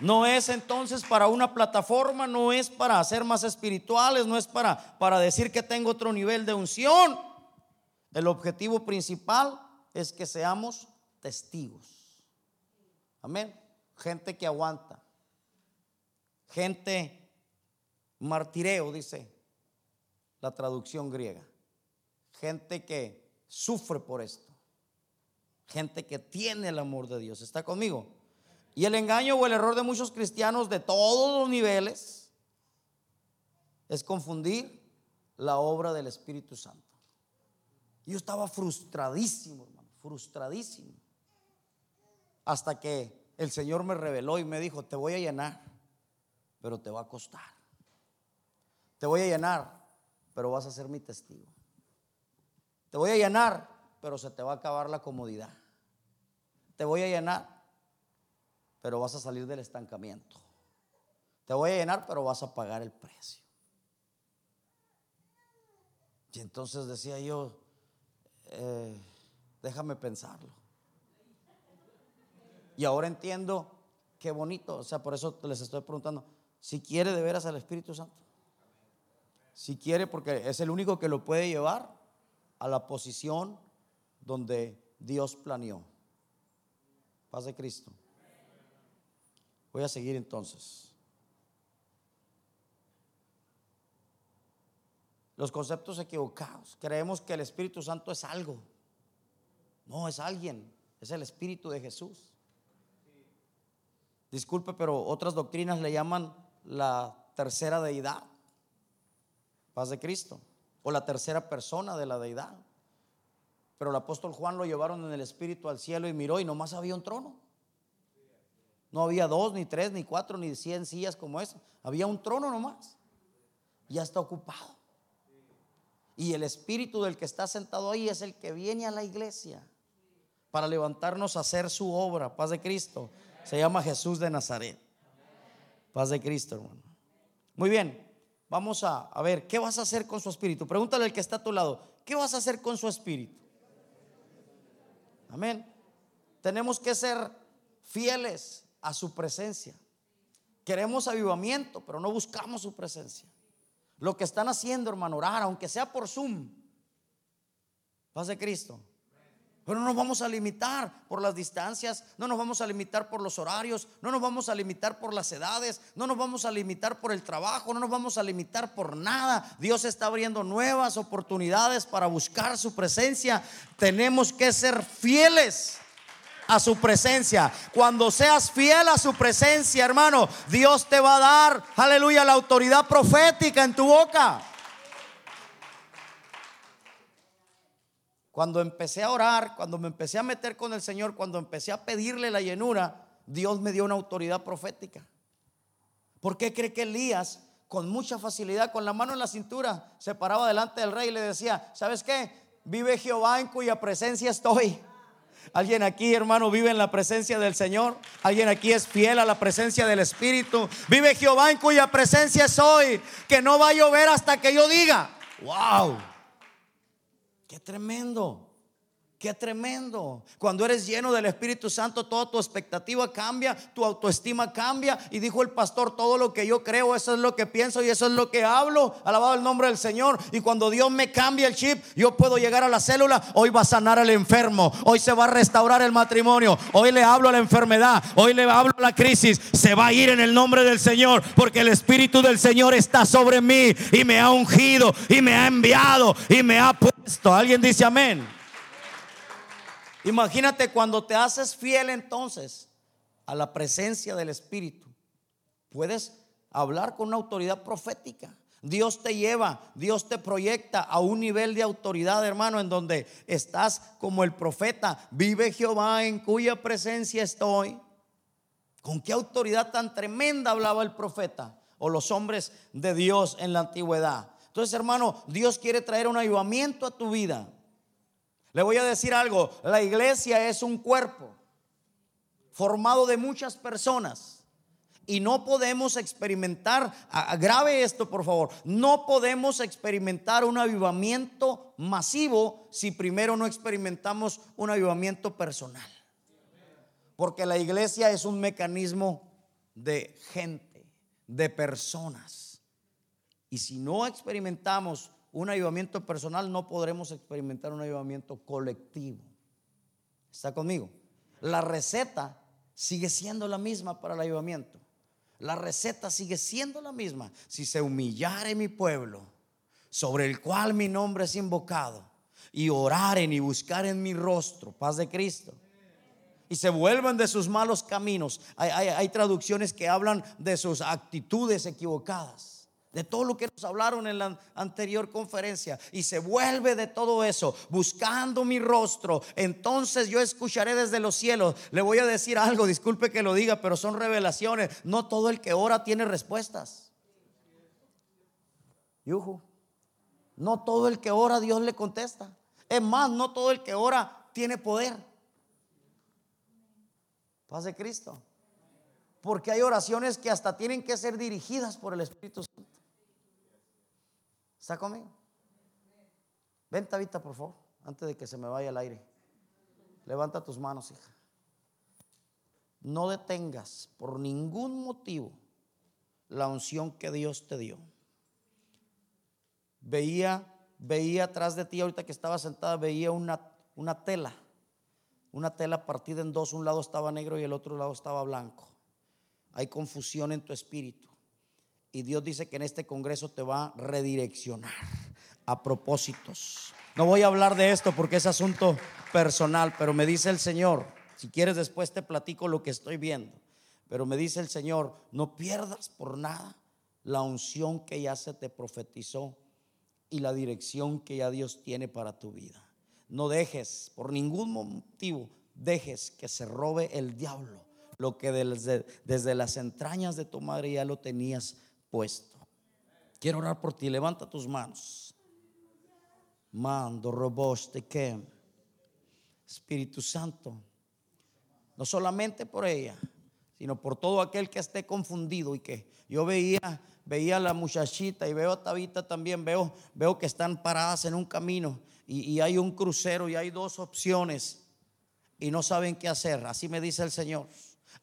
No es entonces para una plataforma, no es para ser más espirituales, no es para, para decir que tengo otro nivel de unción. El objetivo principal es que seamos testigos. Amén. Gente que aguanta. Gente martireo, dice la traducción griega. Gente que sufre por esto. Gente que tiene el amor de Dios. ¿Está conmigo? Y el engaño o el error de muchos cristianos de todos los niveles es confundir la obra del Espíritu Santo. Yo estaba frustradísimo, hermano, frustradísimo. Hasta que el Señor me reveló y me dijo, te voy a llenar, pero te va a costar. Te voy a llenar, pero vas a ser mi testigo. Te voy a llenar, pero se te va a acabar la comodidad. Te voy a llenar, pero vas a salir del estancamiento. Te voy a llenar, pero vas a pagar el precio. Y entonces decía yo, eh, déjame pensarlo. Y ahora entiendo qué bonito, o sea, por eso les estoy preguntando, si quiere de veras al Espíritu Santo. Si quiere, porque es el único que lo puede llevar a la posición donde Dios planeó. Paz de Cristo. Voy a seguir entonces. Los conceptos equivocados. Creemos que el Espíritu Santo es algo. No, es alguien. Es el Espíritu de Jesús. Disculpe, pero otras doctrinas le llaman la tercera deidad. Paz de Cristo. O la tercera persona de la deidad. Pero el apóstol Juan lo llevaron en el Espíritu al cielo y miró y nomás había un trono. No había dos, ni tres, ni cuatro, ni cien sillas como esa. Había un trono nomás. Ya está ocupado. Y el espíritu del que está sentado ahí es el que viene a la iglesia para levantarnos a hacer su obra. Paz de Cristo. Se llama Jesús de Nazaret. Paz de Cristo, hermano. Muy bien. Vamos a, ver, ¿qué vas a hacer con su espíritu? Pregúntale al que está a tu lado, ¿qué vas a hacer con su espíritu? Amén. Tenemos que ser fieles a su presencia. Queremos avivamiento, pero no buscamos su presencia. Lo que están haciendo, hermano, orar, aunque sea por Zoom. Paz de Cristo. Pero no nos vamos a limitar por las distancias, no nos vamos a limitar por los horarios, no nos vamos a limitar por las edades, no nos vamos a limitar por el trabajo, no nos vamos a limitar por nada. Dios está abriendo nuevas oportunidades para buscar su presencia. Tenemos que ser fieles a su presencia. Cuando seas fiel a su presencia, hermano, Dios te va a dar, aleluya, la autoridad profética en tu boca. Cuando empecé a orar, cuando me empecé a meter con el Señor, cuando empecé a pedirle la llenura, Dios me dio una autoridad profética. ¿Por qué cree que Elías, con mucha facilidad, con la mano en la cintura, se paraba delante del rey y le decía, ¿sabes qué? Vive Jehová en cuya presencia estoy. Alguien aquí, hermano, vive en la presencia del Señor. Alguien aquí es fiel a la presencia del Espíritu. Vive Jehová en cuya presencia soy. Que no va a llover hasta que yo diga. ¡Wow! ¡Qué tremendo! Qué tremendo. Cuando eres lleno del Espíritu Santo, toda tu expectativa cambia, tu autoestima cambia. Y dijo el pastor, todo lo que yo creo, eso es lo que pienso y eso es lo que hablo. Alabado el nombre del Señor. Y cuando Dios me cambia el chip, yo puedo llegar a la célula. Hoy va a sanar al enfermo. Hoy se va a restaurar el matrimonio. Hoy le hablo a la enfermedad. Hoy le hablo a la crisis. Se va a ir en el nombre del Señor. Porque el Espíritu del Señor está sobre mí y me ha ungido y me ha enviado y me ha puesto. Alguien dice amén. Imagínate cuando te haces fiel entonces a la presencia del Espíritu. Puedes hablar con una autoridad profética. Dios te lleva, Dios te proyecta a un nivel de autoridad, hermano, en donde estás como el profeta. Vive Jehová en cuya presencia estoy. ¿Con qué autoridad tan tremenda hablaba el profeta o los hombres de Dios en la antigüedad? Entonces, hermano, Dios quiere traer un ayudamiento a tu vida. Le voy a decir algo, la iglesia es un cuerpo formado de muchas personas y no podemos experimentar, grave esto por favor, no podemos experimentar un avivamiento masivo si primero no experimentamos un avivamiento personal. Porque la iglesia es un mecanismo de gente, de personas. Y si no experimentamos un avivamiento personal, no podremos experimentar un avivamiento colectivo. ¿Está conmigo? La receta sigue siendo la misma para el avivamiento. La receta sigue siendo la misma. Si se humillare mi pueblo, sobre el cual mi nombre es invocado, y oraren y buscaren mi rostro, paz de Cristo, y se vuelven de sus malos caminos. Hay traducciones que hablan de sus actitudes equivocadas de todo lo que nos hablaron en la anterior conferencia y se vuelve de todo eso, buscando mi rostro, entonces yo escucharé desde los cielos. Le voy a decir algo, disculpe que lo diga, pero son revelaciones. No todo el que ora tiene respuestas. Yuju. No todo el que ora Dios le contesta. Es más, no todo el que ora tiene poder. Paz de Cristo. Porque hay oraciones que hasta tienen que ser dirigidas por el Espíritu Santo. ¿Está conmigo? Ven, Tabita, por favor, antes de que se me vaya el aire. Levanta tus manos, hija. No detengas por ningún motivo la unción que Dios te dio. Veía, veía atrás de ti, ahorita que estaba sentada, veía una, una tela, una tela partida en dos. Un lado estaba negro y el otro lado estaba blanco. Hay confusión en tu espíritu. Y Dios dice que en este congreso te va a redireccionar a propósitos. No voy a hablar de esto porque es asunto personal, pero me dice el Señor, si quieres después te platico lo que estoy viendo, pero me dice el Señor, no pierdas por nada la unción que ya se te profetizó y la dirección que ya Dios tiene para tu vida. No dejes, por ningún motivo, dejes que se robe el diablo lo que desde, desde las entrañas de tu madre ya lo tenías puesto. Quiero orar por ti, levanta tus manos. Mando, roboste, que Espíritu Santo, no solamente por ella, sino por todo aquel que esté confundido y que yo veía, veía a la muchachita y veo a Tabita también, veo, veo que están paradas en un camino y, y hay un crucero y hay dos opciones y no saben qué hacer. Así me dice el Señor.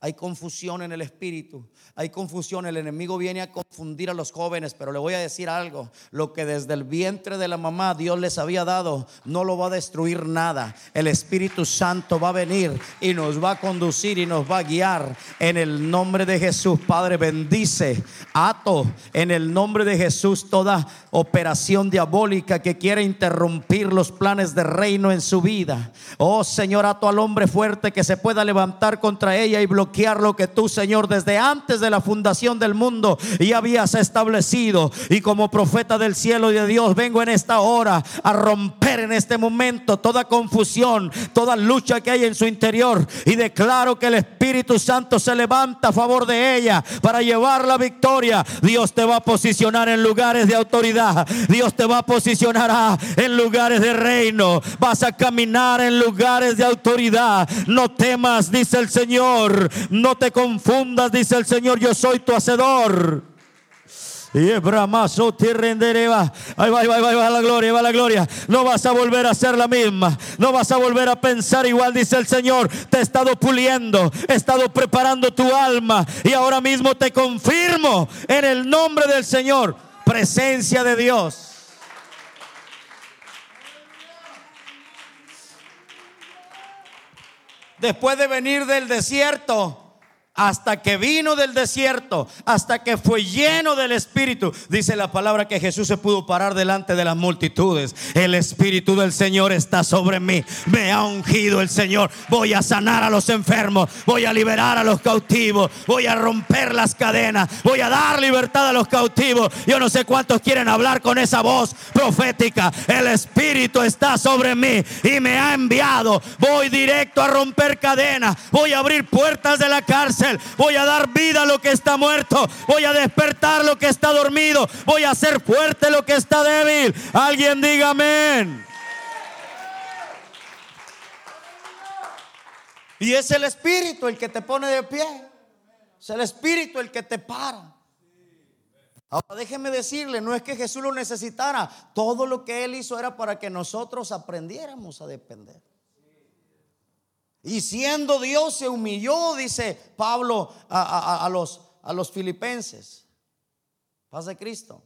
Hay confusión en el espíritu. Hay confusión. El enemigo viene a confundir a los jóvenes. Pero le voy a decir algo. Lo que desde el vientre de la mamá Dios les había dado no lo va a destruir nada. El Espíritu Santo va a venir y nos va a conducir y nos va a guiar. En el nombre de Jesús, Padre, bendice. Ato en el nombre de Jesús toda operación diabólica que quiere interrumpir los planes de reino en su vida. Oh Señor, ato al hombre fuerte que se pueda levantar contra ella y bloquear lo que tú, Señor, desde antes de la fundación del mundo ya habías establecido. Y como profeta del cielo y de Dios, vengo en esta hora a romper en este momento toda confusión, toda lucha que hay en su interior. Y declaro que el Espíritu Santo se levanta a favor de ella para llevar la victoria. Dios te va a posicionar en lugares de autoridad. Dios te va a posicionar ah, en lugares de reino. Vas a caminar en lugares de autoridad. No temas, dice el Señor. No te confundas, dice el Señor, yo soy tu hacedor. Y bramazo te. Ahí va, ahí va, va la gloria, va la gloria. No vas a volver a ser la misma. No vas a volver a pensar igual, dice el Señor. Te he estado puliendo, he estado preparando tu alma. Y ahora mismo te confirmo en el nombre del Señor. Presencia de Dios. Después de venir del desierto, hasta que vino del desierto, hasta que fue lleno del Espíritu. Dice la palabra que Jesús se pudo parar delante de las multitudes. El Espíritu del Señor está sobre mí. Me ha ungido el Señor. Voy a sanar a los enfermos. Voy a liberar a los cautivos. Voy a romper las cadenas. Voy a dar libertad a los cautivos. Yo no sé cuántos quieren hablar con esa voz profética. El Espíritu está sobre mí y me ha enviado. Voy directo a romper cadenas. Voy a abrir puertas de la cárcel. Voy a dar vida a lo que está muerto. Voy a despertar lo que está dormido. Voy a hacer fuerte lo que está débil. Alguien diga amén. Y es el Espíritu el que te pone de pie. Es el Espíritu el que te para. Ahora déjeme decirle, no es que Jesús lo necesitara. Todo lo que Él hizo era para que nosotros aprendiéramos a depender. Y siendo Dios se humilló, dice Pablo a, a- a los, a los filipenses. Paz de Cristo.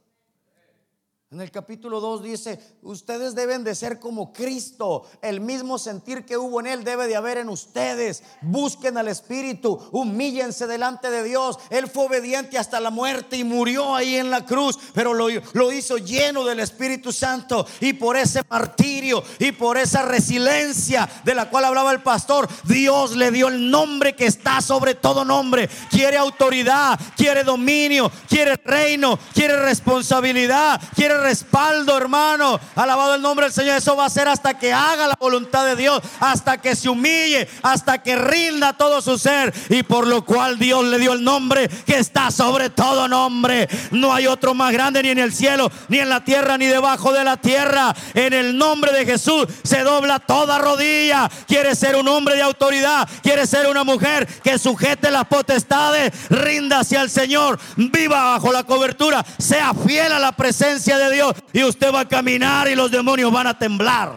En el capítulo 2 dice, ustedes deben de ser como Cristo. El mismo sentir que hubo en Él debe de haber en ustedes. Busquen al Espíritu, humíllense delante de Dios. Él fue obediente hasta la muerte y murió ahí en la cruz, pero lo, lo hizo lleno del Espíritu Santo. Y por ese martirio y por esa resiliencia de la cual hablaba el pastor, Dios le dio el nombre que está sobre todo nombre. Quiere autoridad, quiere dominio, quiere reino, quiere responsabilidad, quiere respaldo, hermano. Alabado el nombre del Señor. Eso va a ser hasta que haga la voluntad de Dios, hasta que se humille, hasta que rinda todo su ser. Y por lo cual Dios le dio el nombre que está sobre todo nombre. No hay otro más grande ni en el cielo, ni en la tierra, ni debajo de la tierra. En el nombre de Jesús se dobla toda rodilla. Quiere ser un hombre de autoridad, quiere ser una mujer que sujete las potestades, rinda hacia el Señor, viva bajo la cobertura, sea fiel a la presencia de Dios y usted va a caminar y los demonios van a temblar.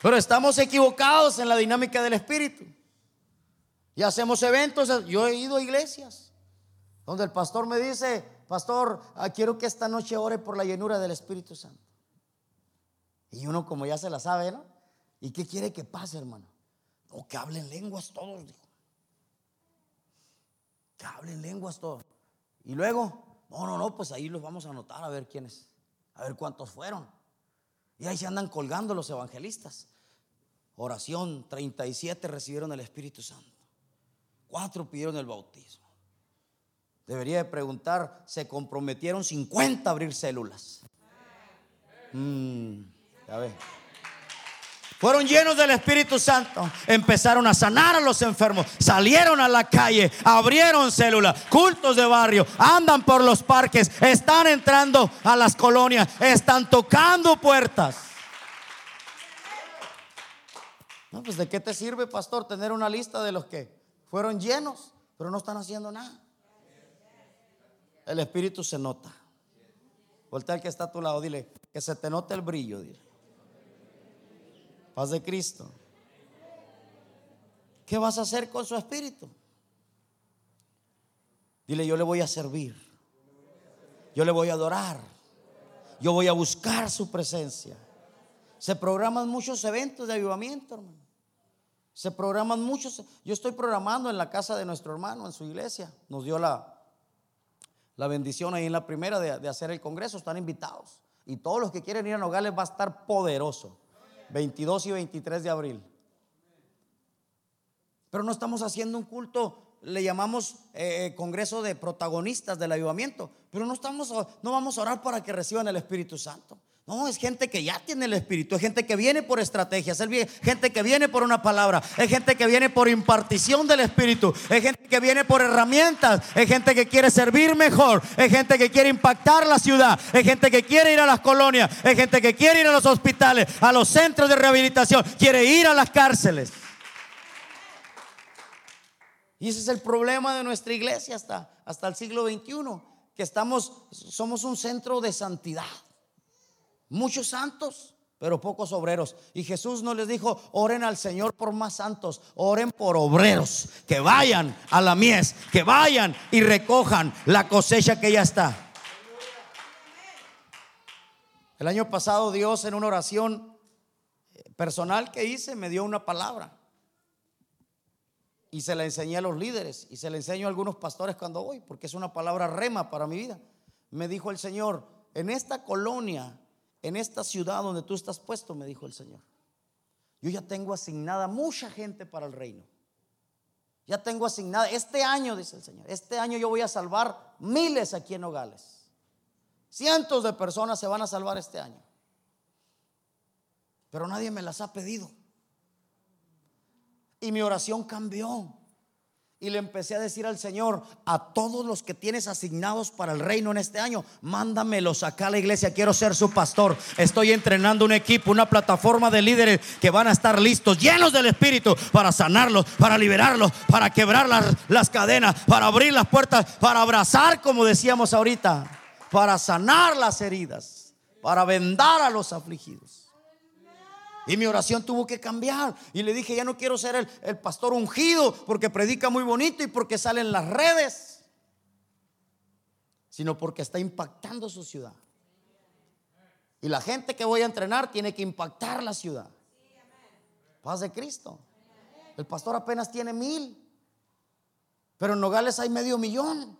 Pero estamos equivocados en la dinámica del Espíritu. Y hacemos eventos. Yo he ido a iglesias donde el pastor me dice, pastor, ah, quiero que esta noche ore por la llenura del Espíritu Santo. Y uno como ya se la sabe, ¿no? ¿Y qué quiere que pase, hermano? O que hablen lenguas todos. Que hablen lenguas todos. Y luego, no, no, no, pues ahí los vamos a anotar a ver quiénes, a ver cuántos fueron. Y ahí se andan colgando los evangelistas. Oración, 37 recibieron el Espíritu Santo. Cuatro pidieron el bautismo. Debería de preguntar, se comprometieron 50 a abrir células. Mm, ya ve. Fueron llenos del Espíritu Santo. Empezaron a sanar a los enfermos. Salieron a la calle. Abrieron células. Cultos de barrio. Andan por los parques. Están entrando a las colonias. Están tocando puertas. No, pues de qué te sirve, pastor, tener una lista de los que fueron llenos, pero no están haciendo nada. El Espíritu se nota. Voltea al que está a tu lado, dile, que se te note el brillo, dile. Paz de Cristo. ¿Qué vas a hacer con su espíritu? Dile, yo le voy a servir. Yo le voy a adorar. Yo voy a buscar su presencia. Se programan muchos eventos de avivamiento, hermano. Se programan muchos. Yo estoy programando en la casa de nuestro hermano, en su iglesia. Nos dio la, la bendición ahí en la primera de, de hacer el congreso. Están invitados. Y todos los que quieren ir a Nogales va a estar poderoso. 22 y 23 de abril. Pero no estamos haciendo un culto, le llamamos eh, congreso de protagonistas del avivamiento, pero no, estamos, no vamos a orar para que reciban el Espíritu Santo. No, es gente que ya tiene el Espíritu, es gente que viene por estrategias, es gente que viene por una palabra, es gente que viene por impartición del Espíritu, es gente que viene por herramientas, es gente que quiere servir mejor, es gente que quiere impactar la ciudad, es gente que quiere ir a las colonias, es gente que quiere ir a los hospitales, a los centros de rehabilitación, quiere ir a las cárceles. Y ese es el problema de nuestra iglesia hasta, hasta el siglo XXI, que estamos, somos un centro de santidad. Muchos santos, pero pocos obreros. Y Jesús no les dijo, oren al Señor por más santos, oren por obreros, que vayan a la mies, que vayan y recojan la cosecha que ya está. El año pasado Dios en una oración personal que hice me dio una palabra. Y se la enseñé a los líderes y se la enseño a algunos pastores cuando voy, porque es una palabra rema para mi vida. Me dijo el Señor, en esta colonia en esta ciudad donde tú estás puesto, me dijo el Señor, yo ya tengo asignada mucha gente para el reino. Ya tengo asignada, este año, dice el Señor, este año yo voy a salvar miles aquí en Nogales. Cientos de personas se van a salvar este año. Pero nadie me las ha pedido. Y mi oración cambió. Y le empecé a decir al Señor, a todos los que tienes asignados para el reino en este año, mándamelos acá a la iglesia, quiero ser su pastor. Estoy entrenando un equipo, una plataforma de líderes que van a estar listos, llenos del Espíritu, para sanarlos, para liberarlos, para quebrar las, las cadenas, para abrir las puertas, para abrazar, como decíamos ahorita, para sanar las heridas, para vendar a los afligidos. Y mi oración tuvo que cambiar. Y le dije, ya no quiero ser el, pastor ungido porque predica muy bonito y porque sale en las redes, sino porque está impactando su ciudad. Y la gente que voy a entrenar tiene que impactar la ciudad. Paz de Cristo. El pastor apenas tiene mil. Pero en Nogales hay medio millón.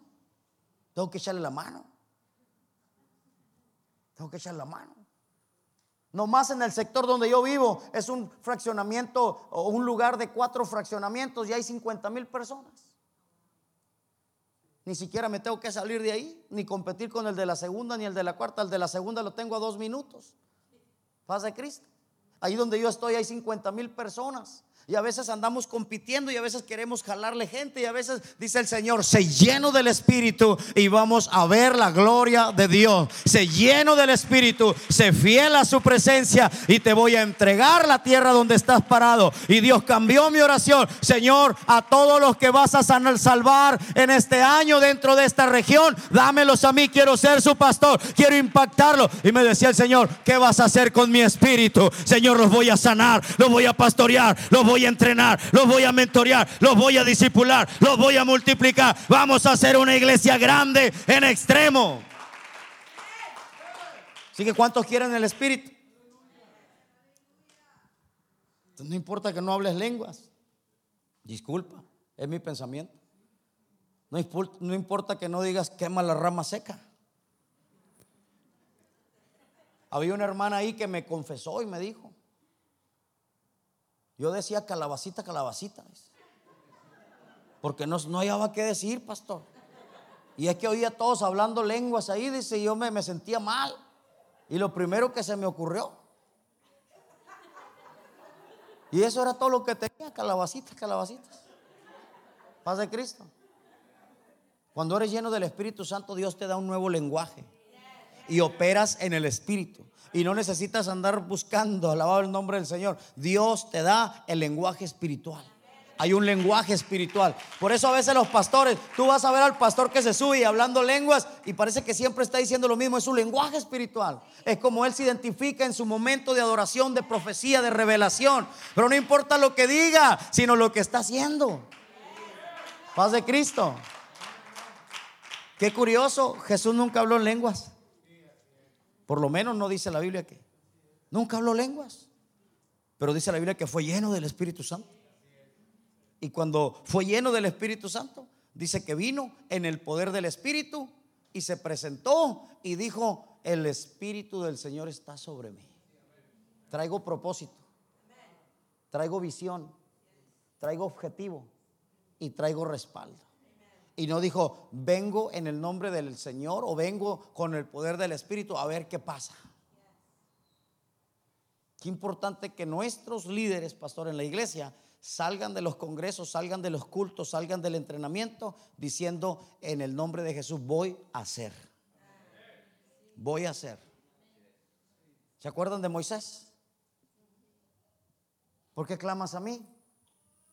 Tengo que echarle la mano. Tengo que echarle la mano. Nomás en el sector donde yo vivo es un fraccionamiento o un lugar de cuatro fraccionamientos y hay 50 mil personas. Ni siquiera me tengo que salir de ahí, ni competir con el de la segunda, ni el de la cuarta. El de la segunda lo tengo a dos minutos. Paz de Cristo. Ahí donde yo estoy hay 50 mil personas. Y a veces andamos compitiendo y a veces queremos jalarle gente y a veces dice el Señor, se lleno del Espíritu y vamos a ver la gloria de Dios. Se lleno del Espíritu, se fiel a su presencia y te voy a entregar la tierra donde estás parado. Y Dios cambió mi oración. Señor, a todos los que vas a salvar en este año dentro de esta región, dámelos a mí. Quiero ser su pastor, quiero impactarlo. Y me decía el Señor, ¿qué vas a hacer con mi espíritu? Señor, los voy a sanar, los voy a pastorear, los voy a entrenar, los voy a mentorear, los voy a discipular, los voy a multiplicar. Vamos a hacer una iglesia grande en extremo. Así que ¿cuántos quieren el Espíritu? No importa que no hables lenguas. Disculpa, es mi pensamiento. No importa que no digas quema la rama seca. Había una hermana ahí que me confesó y me dijo, yo decía calabacita, calabacita. Porque no, no hallaba qué decir, pastor. Y es que oía a todos hablando lenguas ahí, dice, y yo me, me sentía mal. Y lo primero que se me ocurrió. Y eso era todo lo que tenía, calabacitas, calabacitas. Paz de Cristo. Cuando eres lleno del Espíritu Santo, Dios te da un nuevo lenguaje. Y operas en el Espíritu. Y no necesitas andar buscando, alabado el nombre del Señor. Dios te da el lenguaje espiritual. Hay un lenguaje espiritual. Por eso a veces los pastores, tú vas a ver al pastor que se sube hablando lenguas y parece que siempre está diciendo lo mismo. Es un lenguaje espiritual. Es como él se identifica en su momento de adoración, de profecía, de revelación. Pero no importa lo que diga, sino lo que está haciendo. Paz de Cristo. Qué curioso, Jesús nunca habló en lenguas. Por lo menos no dice la Biblia que nunca habló lenguas. Pero dice la Biblia que fue lleno del Espíritu Santo. Y cuando fue lleno del Espíritu Santo, dice que vino en el poder del Espíritu y se presentó y dijo, el Espíritu del Señor está sobre mí. Traigo propósito, traigo visión, traigo objetivo y traigo respaldo. Y no dijo, vengo en el nombre del Señor o vengo con el poder del Espíritu a ver qué pasa. Qué importante que nuestros líderes, pastor, en la iglesia salgan de los congresos, salgan de los cultos, salgan del entrenamiento diciendo, en el nombre de Jesús voy a hacer. Voy a hacer. ¿Se acuerdan de Moisés? ¿Por qué clamas a mí?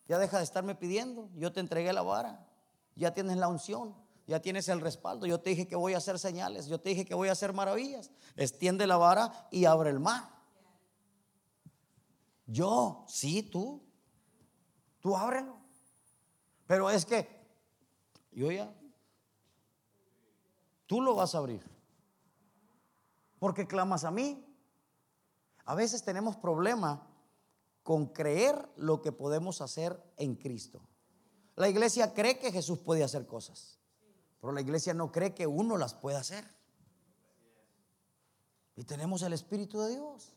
Ya deja de estarme pidiendo. Yo te entregué la vara. Ya tienes la unción. Ya tienes el respaldo. Yo te dije que voy a hacer señales. Yo te dije que voy a hacer maravillas. Extiende la vara y abre el mar. Yo, sí, tú. Tú ábrelo. Pero es que yo ya. Tú lo vas a abrir. Porque clamas a mí. A veces tenemos problema con creer lo que podemos hacer en Cristo. La iglesia cree que Jesús puede hacer cosas, pero la iglesia no cree que uno las pueda hacer. Y tenemos el Espíritu de Dios.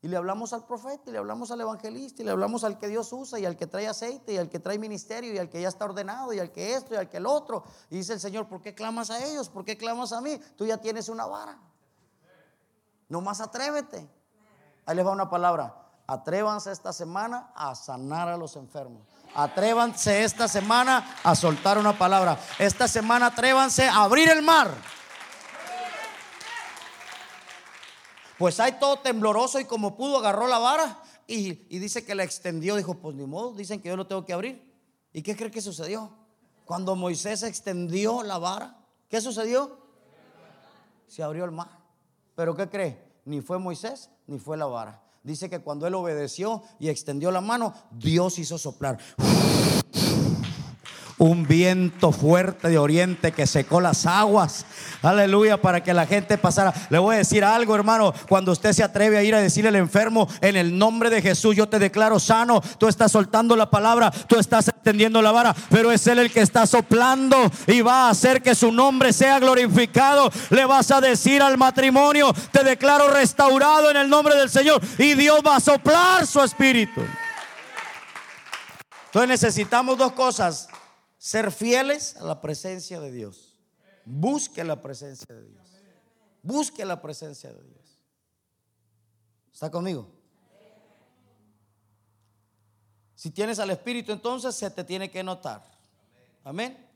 Y le hablamos al profeta, y le hablamos al evangelista, y le hablamos al que Dios usa, y al que trae aceite, y al que trae ministerio, y al que ya está ordenado, y al que esto, y al que el otro. Y dice el Señor, ¿por qué clamas a ellos? ¿Por qué clamas a mí? Tú ya tienes una vara. No más atrévete. Ahí les va una palabra. Atrévanse esta semana a sanar a los enfermos. Atrévanse esta semana a soltar una palabra. Esta semana atrévanse a abrir el mar. Pues hay todo tembloroso y como pudo agarró la vara y, dice que la extendió. Dijo, pues ni modo, dicen que yo lo tengo que abrir. ¿Y qué cree que sucedió? Cuando Moisés extendió la vara, ¿qué sucedió? Se abrió el mar. Pero ¿qué cree? Ni fue Moisés ni fue la vara. Dice que cuando él obedeció y extendió la mano, Dios hizo soplar un viento fuerte de oriente que secó las aguas. Aleluya, para que la gente pasara. Le voy a decir algo, hermano. Cuando usted se atreve a ir a decirle al enfermo, en el nombre de Jesús, yo te declaro sano. Tú estás soltando la palabra, tú estás extendiendo la vara, pero es Él el que está soplando y va a hacer que su nombre sea glorificado. Le vas a decir al matrimonio, te declaro restaurado en el nombre del Señor. Y Dios va a soplar su espíritu. Entonces necesitamos dos cosas ser fieles a la presencia de Dios. Busque la presencia de Dios. Busque la presencia de Dios. ¿Está conmigo? Si tienes al Espíritu, entonces se te tiene que notar. Amén.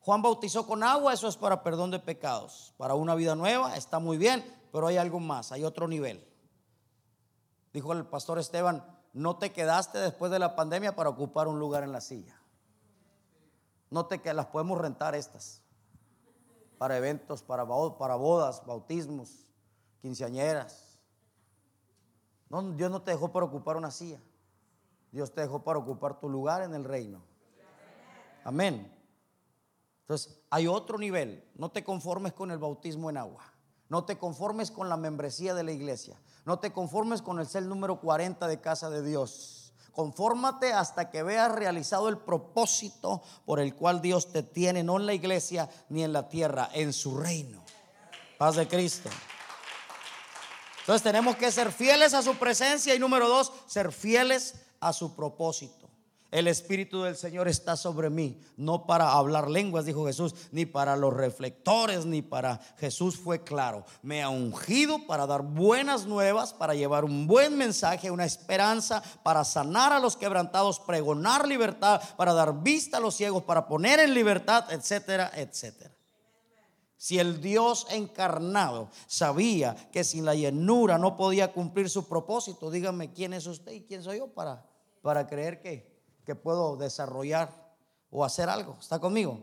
Juan bautizó con agua, eso es para perdón de pecados. Para una vida nueva está muy bien, pero hay algo más, hay otro nivel. Dijo el pastor Esteban, no te quedaste después de la pandemia para ocupar un lugar en la silla. No te que las podemos rentar estas para eventos, para, para bodas, bautismos, quinceañeras. No, Dios no te dejó para ocupar una silla. Dios te dejó para ocupar tu lugar en el reino. Amén. Entonces, hay otro nivel. No te conformes con el bautismo en agua. No te conformes con la membresía de la iglesia. No te conformes con el ser número 40 de casa de Dios. Confórmate hasta que veas realizado el propósito por el cual Dios te tiene, no en la iglesia ni en la tierra, en su reino. Paz de Cristo. Entonces tenemos que ser fieles a su presencia y número dos, ser fieles a su propósito. El Espíritu del Señor está sobre mí, no para hablar lenguas, dijo Jesús, ni para los reflectores, ni para Jesús fue claro. Me ha ungido para dar buenas nuevas, para llevar un buen mensaje, una esperanza, para sanar a los quebrantados, pregonar libertad, para dar vista a los ciegos, para poner en libertad, etcétera, etcétera. Si el Dios encarnado sabía que sin la llenura no podía cumplir su propósito, dígame quién es usted y quién soy yo para, para creer que que puedo desarrollar o hacer algo. ¿Está conmigo?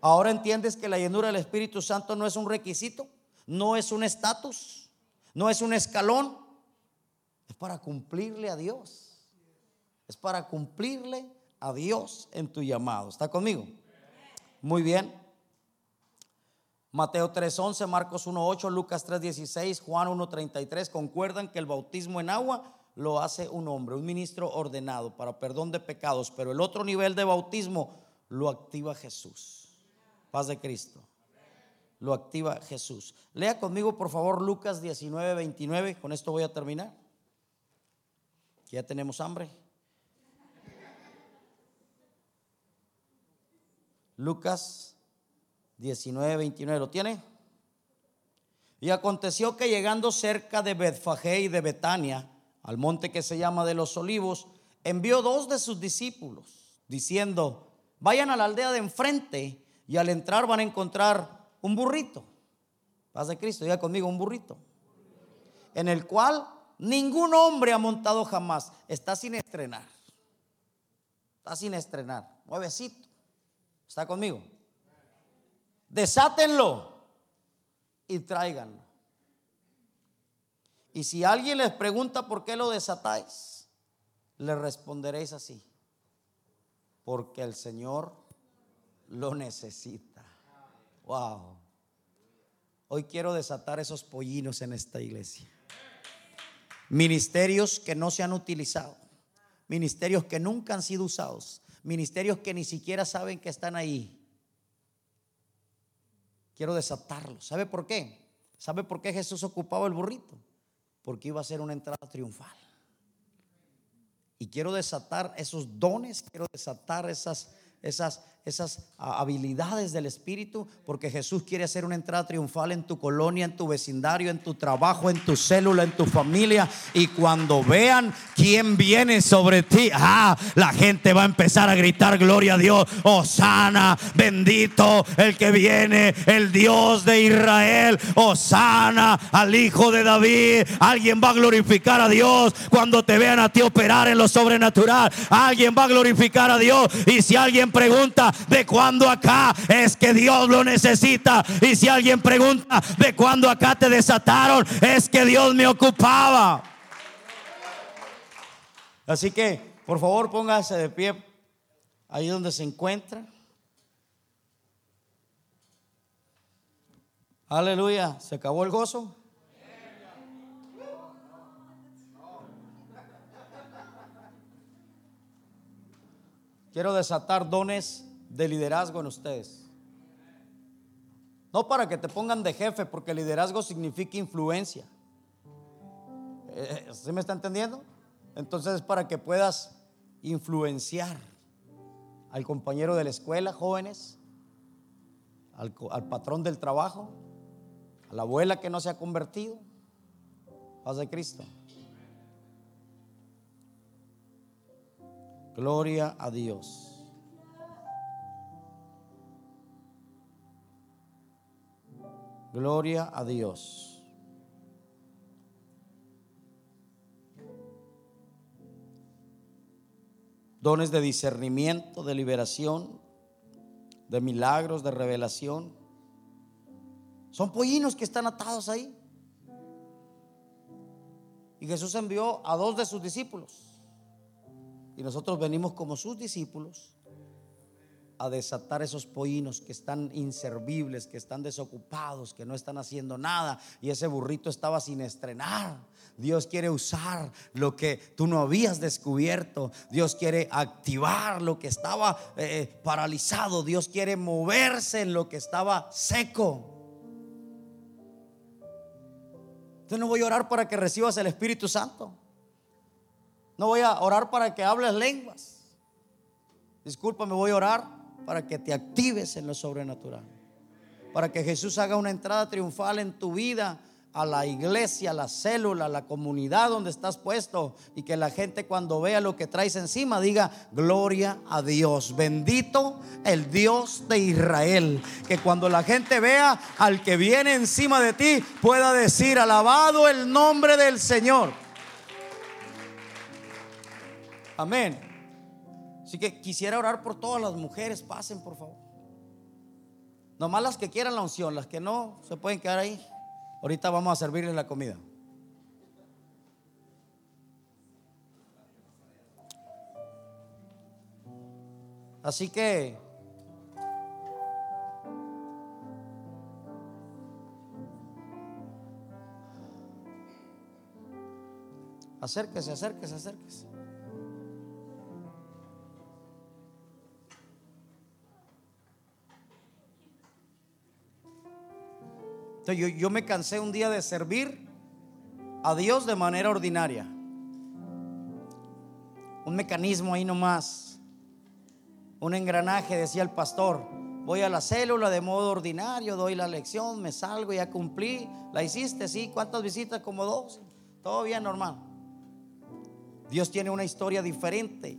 Ahora entiendes que la llenura del Espíritu Santo no es un requisito, no es un estatus, no es un escalón, es para cumplirle a Dios. Es para cumplirle a Dios en tu llamado. ¿Está conmigo? Muy bien. Mateo 3:11, Marcos 1:8, Lucas 3:16, Juan 1:33 concuerdan que el bautismo en agua lo hace un hombre, un ministro ordenado para perdón de pecados, pero el otro nivel de bautismo lo activa Jesús. Paz de Cristo. Lo activa Jesús. Lea conmigo, por favor, Lucas 19, 29. Con esto voy a terminar. Ya tenemos hambre. Lucas 19, 29. ¿Lo tiene? Y aconteció que llegando cerca de Betfagé y de Betania, al monte que se llama de los olivos, envió dos de sus discípulos, diciendo, vayan a la aldea de enfrente y al entrar van a encontrar un burrito. Paz de Cristo, diga conmigo, un burrito. En el cual ningún hombre ha montado jamás. Está sin estrenar. Está sin estrenar. Nuevecito. ¿Está conmigo? Desátenlo y tráiganlo. Y si alguien les pregunta por qué lo desatáis, le responderéis así. Porque el Señor lo necesita. Wow. Hoy quiero desatar esos pollinos en esta iglesia. Ministerios que no se han utilizado. Ministerios que nunca han sido usados. Ministerios que ni siquiera saben que están ahí. Quiero desatarlos. ¿Sabe por qué? ¿Sabe por qué Jesús ocupaba el burrito? Porque iba a ser una entrada triunfal. Y quiero desatar esos dones, quiero desatar esas, esas, esas habilidades del Espíritu, porque Jesús quiere hacer una entrada triunfal en tu colonia, en tu vecindario, en tu trabajo, en tu célula, en tu familia. Y cuando vean quién viene sobre ti, ah, la gente va a empezar a gritar gloria a Dios, Osana, bendito el que viene, el Dios de Israel, Osana al Hijo de David. Alguien va a glorificar a Dios cuando te vean a ti operar en lo sobrenatural. Alguien va a glorificar a Dios. Y si alguien pregunta, de cuando acá es que Dios lo necesita. Y si alguien pregunta de cuando acá te desataron, es que Dios me ocupaba. Así que, por favor, póngase de pie ahí donde se encuentra. Aleluya, ¿se acabó el gozo? Quiero desatar dones de liderazgo en ustedes. No para que te pongan de jefe, porque liderazgo significa influencia. Eh, eh, ¿Se me está entendiendo? Entonces es para que puedas influenciar al compañero de la escuela, jóvenes, al, al patrón del trabajo, a la abuela que no se ha convertido. Paz de Cristo. Gloria a Dios. Gloria a Dios. Dones de discernimiento, de liberación, de milagros, de revelación. Son pollinos que están atados ahí. Y Jesús envió a dos de sus discípulos. Y nosotros venimos como sus discípulos a desatar esos pollinos que están inservibles, que están desocupados, que no están haciendo nada. Y ese burrito estaba sin estrenar. Dios quiere usar lo que tú no habías descubierto. Dios quiere activar lo que estaba eh, paralizado. Dios quiere moverse en lo que estaba seco. Entonces no voy a orar para que recibas el Espíritu Santo. No voy a orar para que hables lenguas. Disculpa, me voy a orar para que te actives en lo sobrenatural. Para que Jesús haga una entrada triunfal en tu vida, a la iglesia, a la célula, a la comunidad donde estás puesto. Y que la gente cuando vea lo que traes encima diga, gloria a Dios. Bendito el Dios de Israel. Que cuando la gente vea al que viene encima de ti, pueda decir, alabado el nombre del Señor. Amén. Así que quisiera orar por todas las mujeres. Pasen, por favor. Nomás las que quieran la unción, las que no se pueden quedar ahí. Ahorita vamos a servirles la comida. Así que acérquese, acérquese, acérquese. Yo, yo me cansé un día de servir a Dios de manera ordinaria. Un mecanismo ahí nomás. Un engranaje, decía el pastor. Voy a la célula de modo ordinario, doy la lección, me salgo, ya cumplí. ¿La hiciste? Sí. ¿Cuántas visitas? Como dos. Todo bien normal. Dios tiene una historia diferente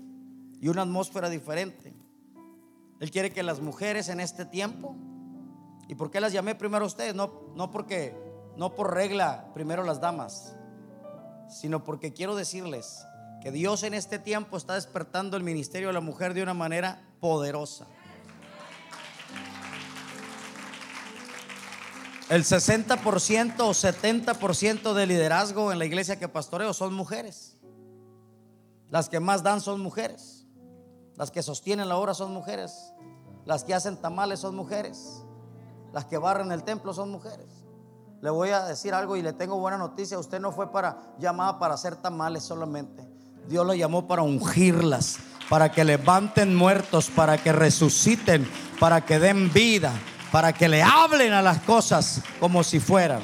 y una atmósfera diferente. Él quiere que las mujeres en este tiempo ¿Y por qué las llamé primero a ustedes? No, no porque, no por regla, primero las damas, sino porque quiero decirles que Dios en este tiempo está despertando el ministerio de la mujer de una manera poderosa. El 60% o 70% de liderazgo en la iglesia que pastoreo son mujeres. Las que más dan son mujeres. Las que sostienen la obra son mujeres. Las que hacen tamales son mujeres. Las que barren el templo son mujeres. Le voy a decir algo y le tengo buena noticia. Usted no fue para llamada para hacer tamales solamente. Dios lo llamó para ungirlas, para que levanten muertos, para que resuciten, para que den vida, para que le hablen a las cosas como si fueran.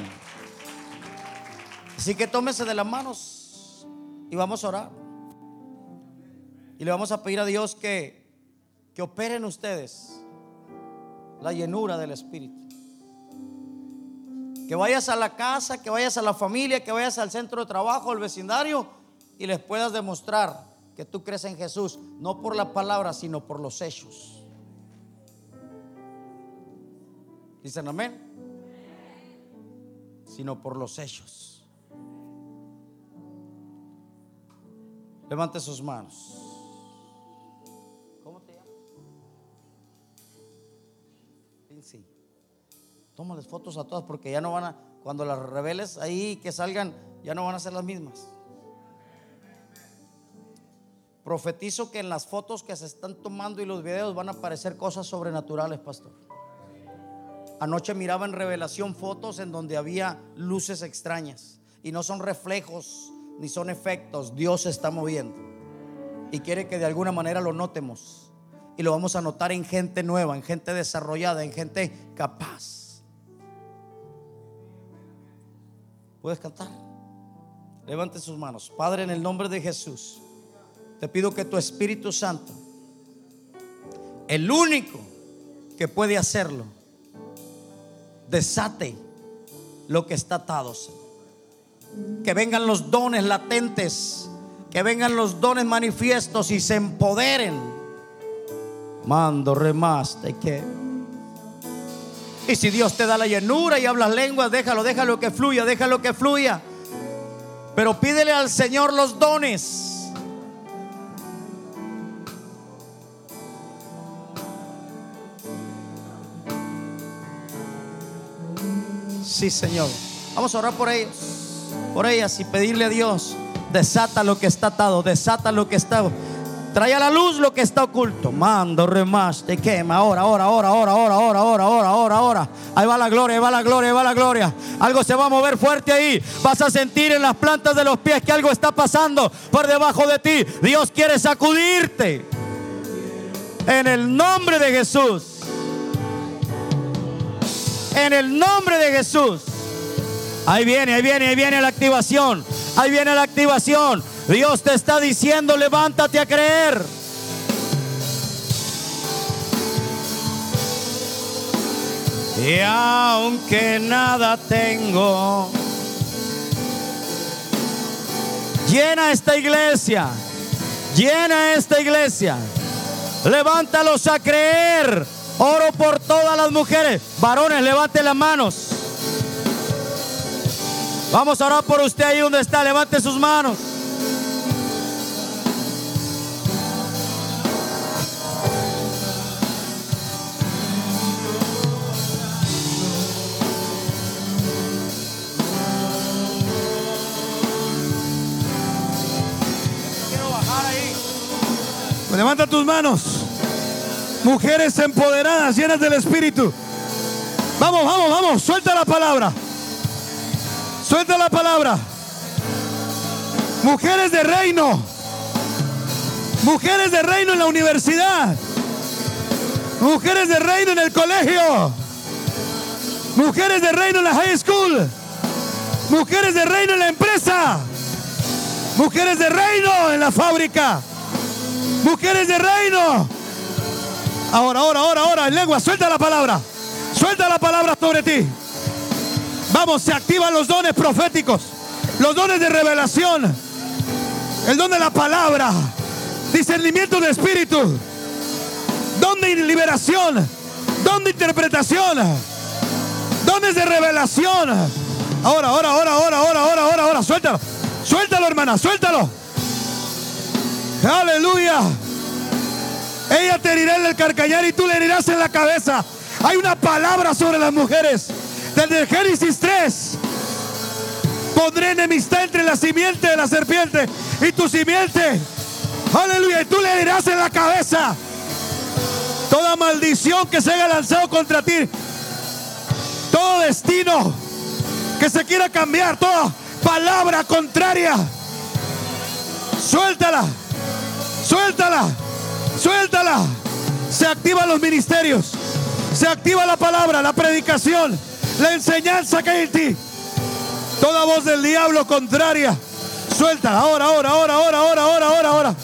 Así que tómese de las manos y vamos a orar. Y le vamos a pedir a Dios que, que operen ustedes la llenura del Espíritu. Que vayas a la casa, que vayas a la familia, que vayas al centro de trabajo, al vecindario y les puedas demostrar que tú crees en Jesús, no por la palabra, sino por los hechos. Dicen amén. Sino por los hechos. Levante sus manos. Tómales fotos a todas porque ya no van a, cuando las reveles ahí que salgan, ya no van a ser las mismas. Profetizo que en las fotos que se están tomando y los videos van a aparecer cosas sobrenaturales, pastor. Anoche miraba en revelación fotos en donde había luces extrañas y no son reflejos ni son efectos. Dios se está moviendo y quiere que de alguna manera lo notemos y lo vamos a notar en gente nueva, en gente desarrollada, en gente capaz. ¿Puedes cantar? Levante sus manos. Padre, en el nombre de Jesús, te pido que tu Espíritu Santo el único que puede hacerlo, desate lo que está atado. Que vengan los dones latentes, que vengan los dones manifiestos y se empoderen. Mando remaste que. Y si Dios te da la llenura y hablas lenguas, déjalo, déjalo que fluya, déjalo que fluya. Pero pídele al Señor los dones. Sí, Señor. Vamos a orar por ellos, por ellas y pedirle a Dios, desata lo que está atado, desata lo que está Trae a la luz lo que está oculto. Mando, remaste, quema. Ahora, ahora, ahora, ahora, ahora, ahora, ahora, ahora, ahora, ahora. Ahí va la gloria, ahí va la gloria, ahí va la gloria. Algo se va a mover fuerte ahí. Vas a sentir en las plantas de los pies que algo está pasando por debajo de ti. Dios quiere sacudirte. En el nombre de Jesús. En el nombre de Jesús. Ahí viene, ahí viene, ahí viene la activación. Ahí viene la activación. Dios te está diciendo, levántate a creer. Y aunque nada tengo, llena esta iglesia, llena esta iglesia. Levántalos a creer. Oro por todas las mujeres. Varones, levante las manos. Vamos a orar por usted ahí donde está. Levante sus manos. Levanta tus manos. Mujeres empoderadas, llenas del Espíritu. Vamos, vamos, vamos. Suelta la palabra. Suelta la palabra. Mujeres de reino. Mujeres de reino en la universidad. Mujeres de reino en el colegio. Mujeres de reino en la high school. Mujeres de reino en la empresa. Mujeres de reino en la fábrica. Mujeres de reino. Ahora, ahora, ahora, ahora, en lengua, suelta la palabra. Suelta la palabra sobre ti. Vamos, se activan los dones proféticos, los dones de revelación, el don de la palabra, discernimiento de espíritu, don de liberación, don de interpretación, dones de revelación. Ahora, ahora, ahora, ahora, ahora, ahora, ahora, ahora, suéltalo. Suéltalo, hermana, suéltalo. Aleluya. Ella te herirá en el carcañar y tú le herirás en la cabeza. Hay una palabra sobre las mujeres. Desde Génesis 3. Pondré enemistad entre la simiente de la serpiente y tu simiente. Aleluya. Y tú le herirás en la cabeza. Toda maldición que se haya lanzado contra ti. Todo destino que se quiera cambiar. Toda palabra contraria. Suéltala. Suéltala. Suéltala. Se activan los ministerios. Se activa la palabra, la predicación, la enseñanza que hay en ti. Toda voz del diablo contraria. Suéltala. Ahora, ahora, ahora, ahora, ahora, ahora, ahora, ahora.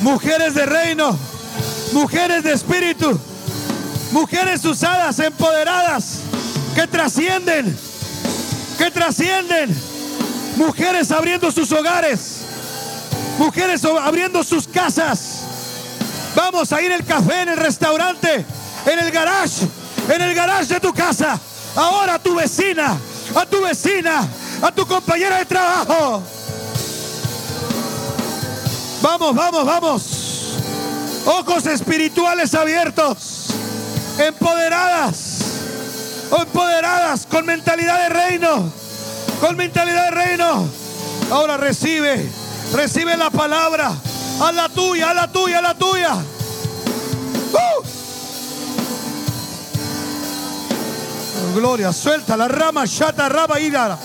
Mujeres de reino. Mujeres de espíritu. Mujeres usadas, empoderadas. Que trascienden. Que trascienden. Mujeres abriendo sus hogares. Mujeres abriendo sus casas. Vamos a ir el café, en el restaurante, en el garage, en el garage de tu casa. Ahora a tu vecina, a tu vecina, a tu compañera de trabajo. Vamos, vamos, vamos. Ojos espirituales abiertos. Empoderadas. Empoderadas con mentalidad de reino. Con mentalidad de reino. Ahora recibe Recibe la palabra. A la tuya, a la tuya, a la tuya. ¡Uh! Gloria, suelta la rama, shata raba ira.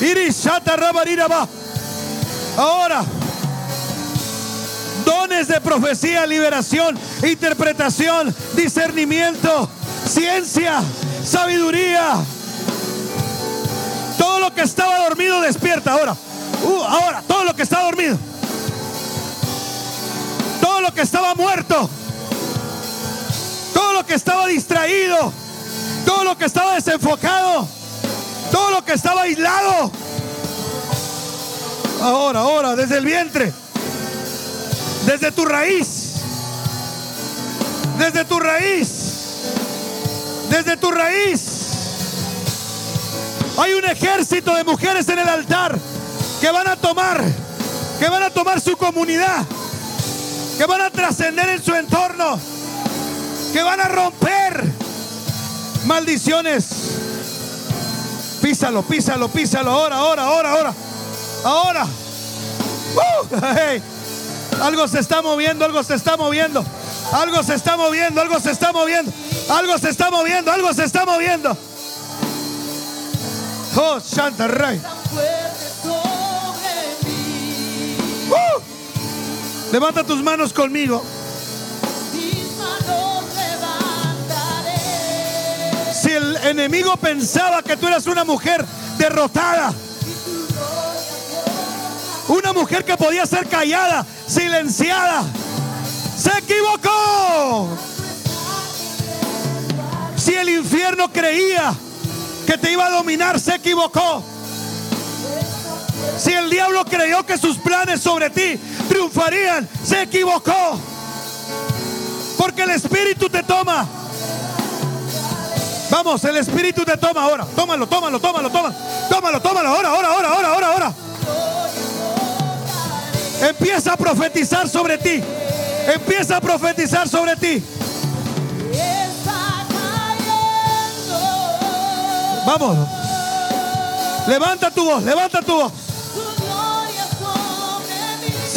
Iris, shata raba va. Ahora, dones de profecía, liberación, interpretación, discernimiento, ciencia, sabiduría. Todo lo que estaba dormido despierta ahora. Uh, ahora, todo lo que está dormido. lo que estaba muerto, todo lo que estaba distraído, todo lo que estaba desenfocado, todo lo que estaba aislado. Ahora, ahora, desde el vientre, desde tu raíz, desde tu raíz, desde tu raíz. Hay un ejército de mujeres en el altar que van a tomar, que van a tomar su comunidad, que van a trascender en su entorno, que van a romper maldiciones. Písalo, písalo, písalo, ahora, ahora, ahora, ahora, ahora. Uh. Algo se está moviendo, algo se está moviendo, algo se está moviendo, algo se está moviendo, algo se está moviendo, algo se está moviendo. Oh, Santa Rey. Levanta tus manos conmigo. Si el enemigo pensaba que tú eras una mujer derrotada, una mujer que podía ser callada, silenciada, se equivocó. Si el infierno creía que te iba a dominar, se equivocó. Si el diablo creyó que sus planes sobre ti triunfarían, se equivocó. Porque el Espíritu te toma. Vamos, el Espíritu te toma ahora. Tómalo, tómalo, tómalo, tómalo. Tómalo, tómalo, ahora, ahora, ahora, ahora, ahora, ahora. Empieza a profetizar sobre ti. Empieza a profetizar sobre ti. Vamos. Levanta tu voz, levanta tu voz.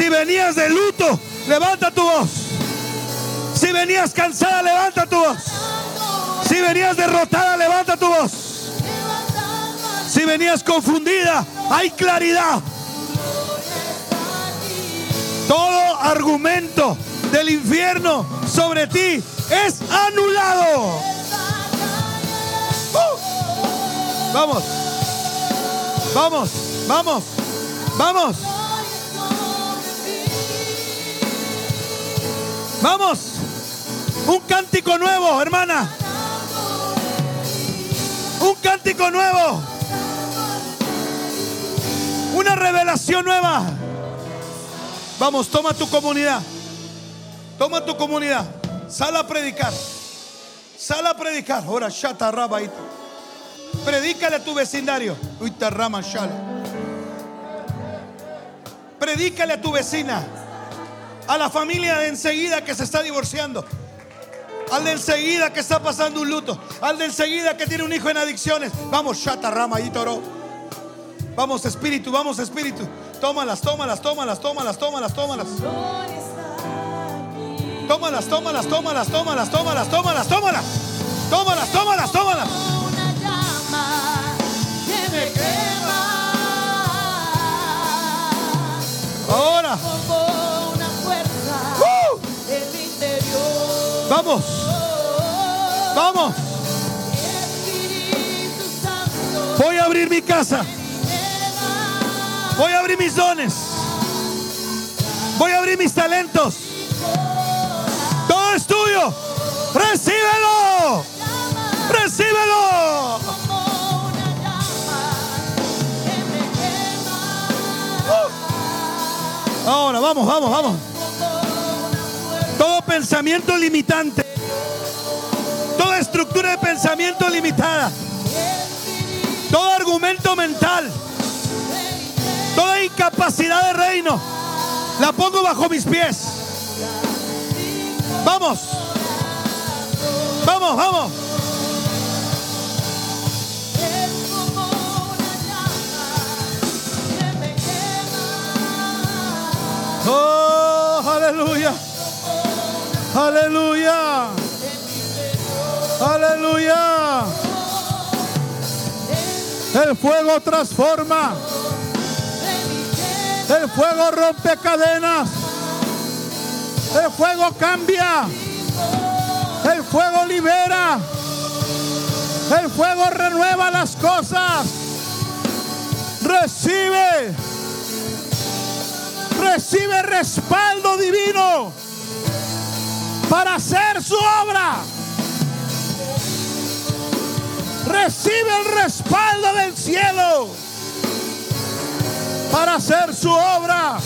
Si venías de luto, levanta tu voz. Si venías cansada, levanta tu voz. Si venías derrotada, levanta tu voz. Si venías confundida, hay claridad. Todo argumento del infierno sobre ti es anulado. Uh. Vamos. Vamos. Vamos. Vamos. Vamos. Un cántico nuevo, hermana. Un cántico nuevo. Una revelación nueva. Vamos, toma tu comunidad. Toma tu comunidad. Sal a predicar. Sal a predicar. Ahora, shata. Predícale a tu vecindario. Uita rama shala. Predícale a tu vecina. A la familia de enseguida que se está divorciando. Al de enseguida que está pasando un luto. Al de enseguida que tiene un hijo en adicciones. Vamos, shata rama y toro. Vamos, espíritu, vamos, espíritu. Tómalas, tómalas, tómalas, tómalas, tómalas, tómalas. Tómalas, tómalas, tómalas, tómalas, tómalas, tómalas, tómalas. Tómalas, tómalas, tómalas. una llama que me quema. Ahora. Vamos, vamos. Voy a abrir mi casa. Voy a abrir mis dones. Voy a abrir mis talentos. Todo es tuyo. Recíbelo. Recíbelo. Ahora, vamos, vamos, vamos. Pensamiento limitante. Toda estructura de pensamiento limitada. Todo argumento mental. Toda incapacidad de reino. La pongo bajo mis pies. Vamos. Vamos, vamos. Oh. Aleluya. Aleluya. El fuego transforma. El fuego rompe cadenas. El fuego cambia. El fuego libera. El fuego renueva las cosas. Recibe. Recibe respaldo divino. Para hacer su obra. Recibe el respaldo del cielo para hacer su obra.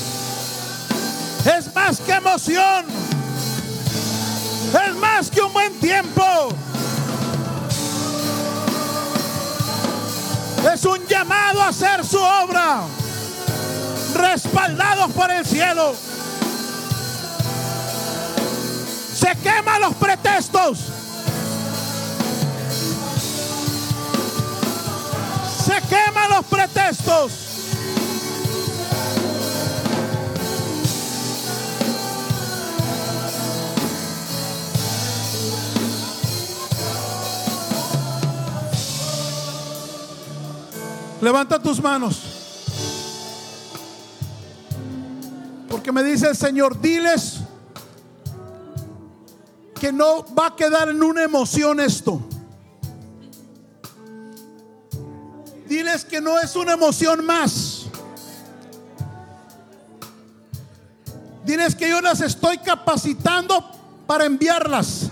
Es más que emoción. Es más que un buen tiempo. Es un llamado a hacer su obra. Respaldados por el cielo. Se queman los pretextos. Se queman los pretextos. Levanta tus manos. Porque me dice el Señor, diles que no va a quedar en una emoción esto. Diles que no es una emoción más. Diles que yo las estoy capacitando para enviarlas.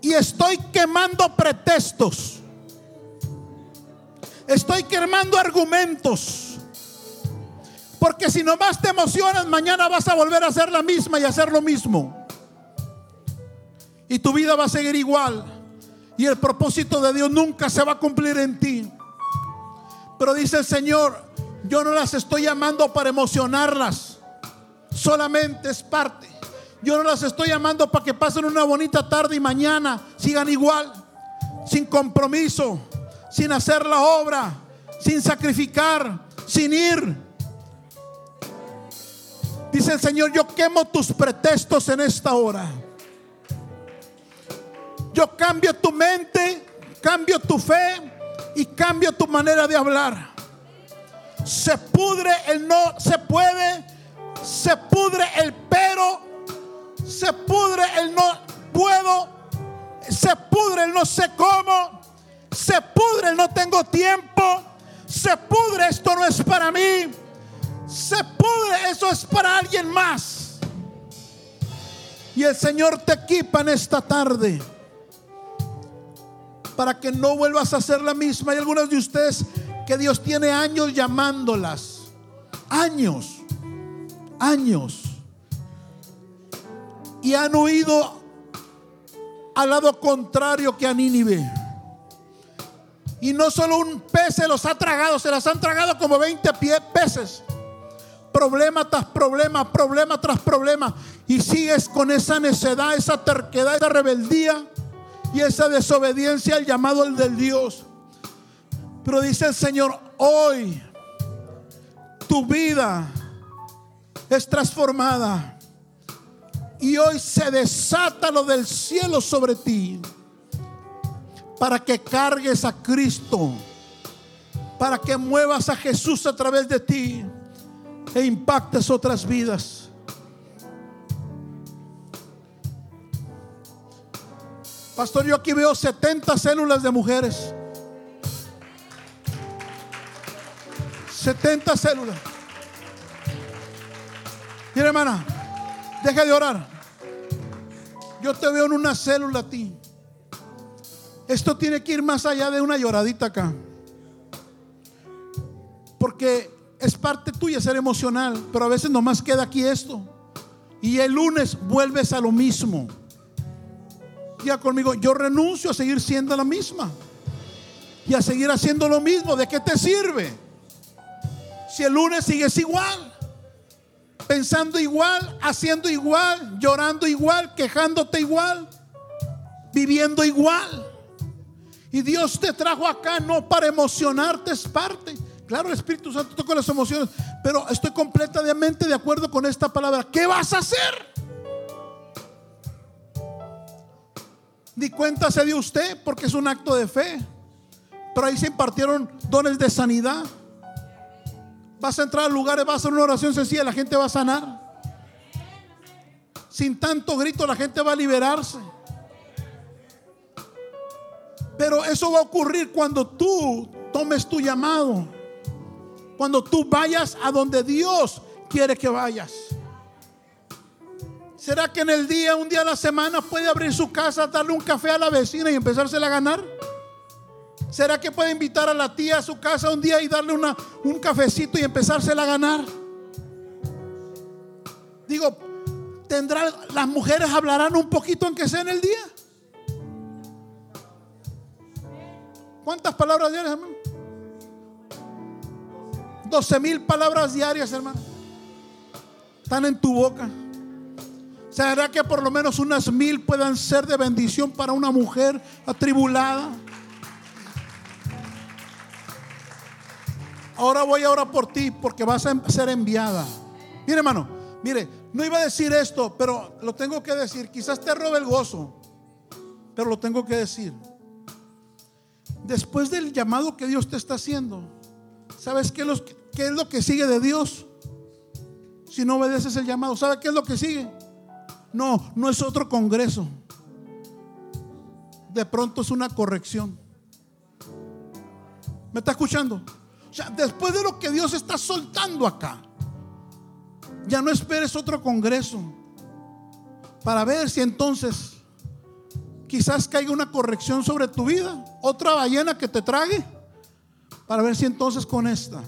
Y estoy quemando pretextos. Estoy quemando argumentos. Porque si nomás te emocionas, mañana vas a volver a hacer la misma y hacer lo mismo. Y tu vida va a seguir igual. Y el propósito de Dios nunca se va a cumplir en ti. Pero dice el Señor, yo no las estoy llamando para emocionarlas. Solamente es parte. Yo no las estoy llamando para que pasen una bonita tarde y mañana sigan igual, sin compromiso sin hacer la obra, sin sacrificar, sin ir. Dice el Señor, yo quemo tus pretextos en esta hora. Yo cambio tu mente, cambio tu fe y cambio tu manera de hablar. Se pudre el no se puede, se pudre el pero, se pudre el no puedo, se pudre el no sé cómo se pudre, no tengo tiempo, se pudre, esto no es para mí, se pudre, eso es para alguien más. Y el Señor te equipa en esta tarde para que no vuelvas a hacer la misma. Hay algunos de ustedes que Dios tiene años llamándolas, años, años, y han huido al lado contrario que a Nínive. Y no solo un pez se los ha tragado, se las han tragado como 20 peces. Problema tras problema, problema tras problema. Y sigues con esa necedad, esa terquedad, esa rebeldía y esa desobediencia al llamado del Dios. Pero dice el Señor, hoy tu vida es transformada. Y hoy se desata lo del cielo sobre ti para que cargues a Cristo, para que muevas a Jesús a través de ti e impactes otras vidas. Pastor, yo aquí veo 70 células de mujeres. 70 células. Mira, hermana, deja de orar. Yo te veo en una célula a ti. Esto tiene que ir más allá de una lloradita acá. Porque es parte tuya ser emocional, pero a veces nomás queda aquí esto. Y el lunes vuelves a lo mismo. Ya conmigo, yo renuncio a seguir siendo la misma. Y a seguir haciendo lo mismo. ¿De qué te sirve? Si el lunes sigues igual, pensando igual, haciendo igual, llorando igual, quejándote igual, viviendo igual. Y Dios te trajo acá no para emocionarte, es parte. Claro, el Espíritu Santo toca las emociones, pero estoy completamente de acuerdo con esta palabra. ¿Qué vas a hacer? Ni cuenta se dio usted porque es un acto de fe. Pero ahí se impartieron dones de sanidad. Vas a entrar a lugares, vas a hacer una oración sencilla, la gente va a sanar. Sin tanto grito, la gente va a liberarse. Pero eso va a ocurrir cuando tú tomes tu llamado. Cuando tú vayas a donde Dios quiere que vayas. ¿Será que en el día, un día a la semana, puede abrir su casa, darle un café a la vecina y empezársela a ganar? ¿Será que puede invitar a la tía a su casa un día y darle una, un cafecito y empezársela a ganar? Digo, tendrá, las mujeres hablarán un poquito aunque sea en el día. ¿Cuántas palabras diarias, hermano? 12 mil palabras diarias, hermano. Están en tu boca. ¿Será que por lo menos unas mil puedan ser de bendición para una mujer atribulada? Ahora voy a por ti porque vas a ser enviada. Mire, hermano, mire, no iba a decir esto, pero lo tengo que decir. Quizás te robe el gozo, pero lo tengo que decir. Después del llamado que Dios te está haciendo, ¿sabes qué es, lo, qué es lo que sigue de Dios? Si no obedeces el llamado, ¿sabes qué es lo que sigue? No, no es otro congreso. De pronto es una corrección. ¿Me está escuchando? O sea, después de lo que Dios está soltando acá, ya no esperes otro congreso para ver si entonces quizás caiga una corrección sobre tu vida, otra ballena que te trague, para ver si entonces con esta.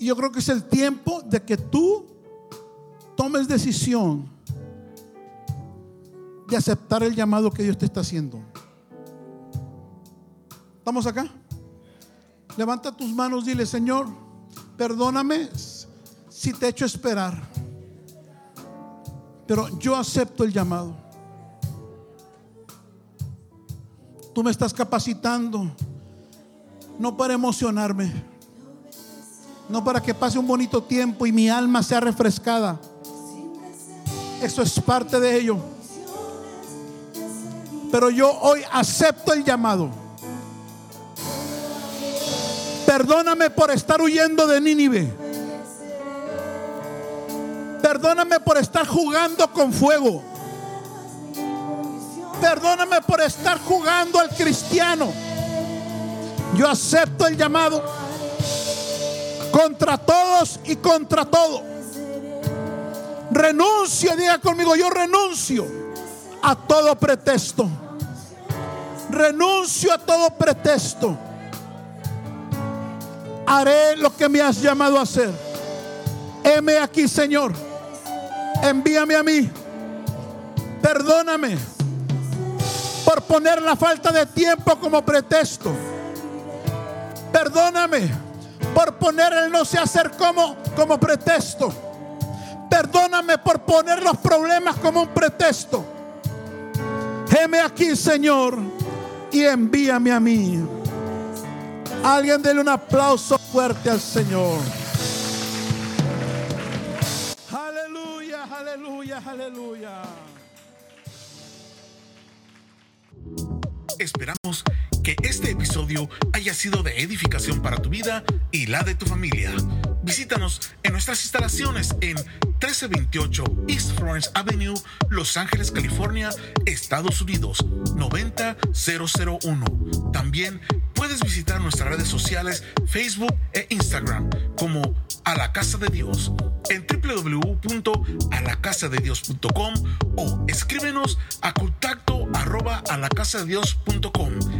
Y yo creo que es el tiempo de que tú tomes decisión de aceptar el llamado que Dios te está haciendo. ¿Estamos acá? Levanta tus manos, dile, Señor, perdóname si te he hecho esperar. Pero yo acepto el llamado. Tú me estás capacitando, no para emocionarme, no para que pase un bonito tiempo y mi alma sea refrescada. Eso es parte de ello. Pero yo hoy acepto el llamado. Perdóname por estar huyendo de Nínive. Perdóname por estar jugando con fuego. Perdóname por estar jugando al cristiano. Yo acepto el llamado contra todos y contra todo. Renuncio, diga conmigo, yo renuncio a todo pretexto. Renuncio a todo pretexto. Haré lo que me has llamado a hacer. Heme aquí, Señor. Envíame a mí. Perdóname por poner la falta de tiempo como pretexto. Perdóname por poner el no sé hacer como como pretexto. Perdóname por poner los problemas como un pretexto. Heme aquí, Señor, y envíame a mí. Alguien dele un aplauso fuerte al Señor. Aleluya, aleluya, aleluya. Esperamos que este episodio haya sido de edificación para tu vida y la de tu familia. Visítanos en nuestras instalaciones en 1328 East Florence Avenue, Los Ángeles, California, Estados Unidos 90001. También puedes visitar nuestras redes sociales Facebook e Instagram como A la Casa de Dios en www.alacasadedios.com o escríbenos a contacto arroba alacasadedios.com.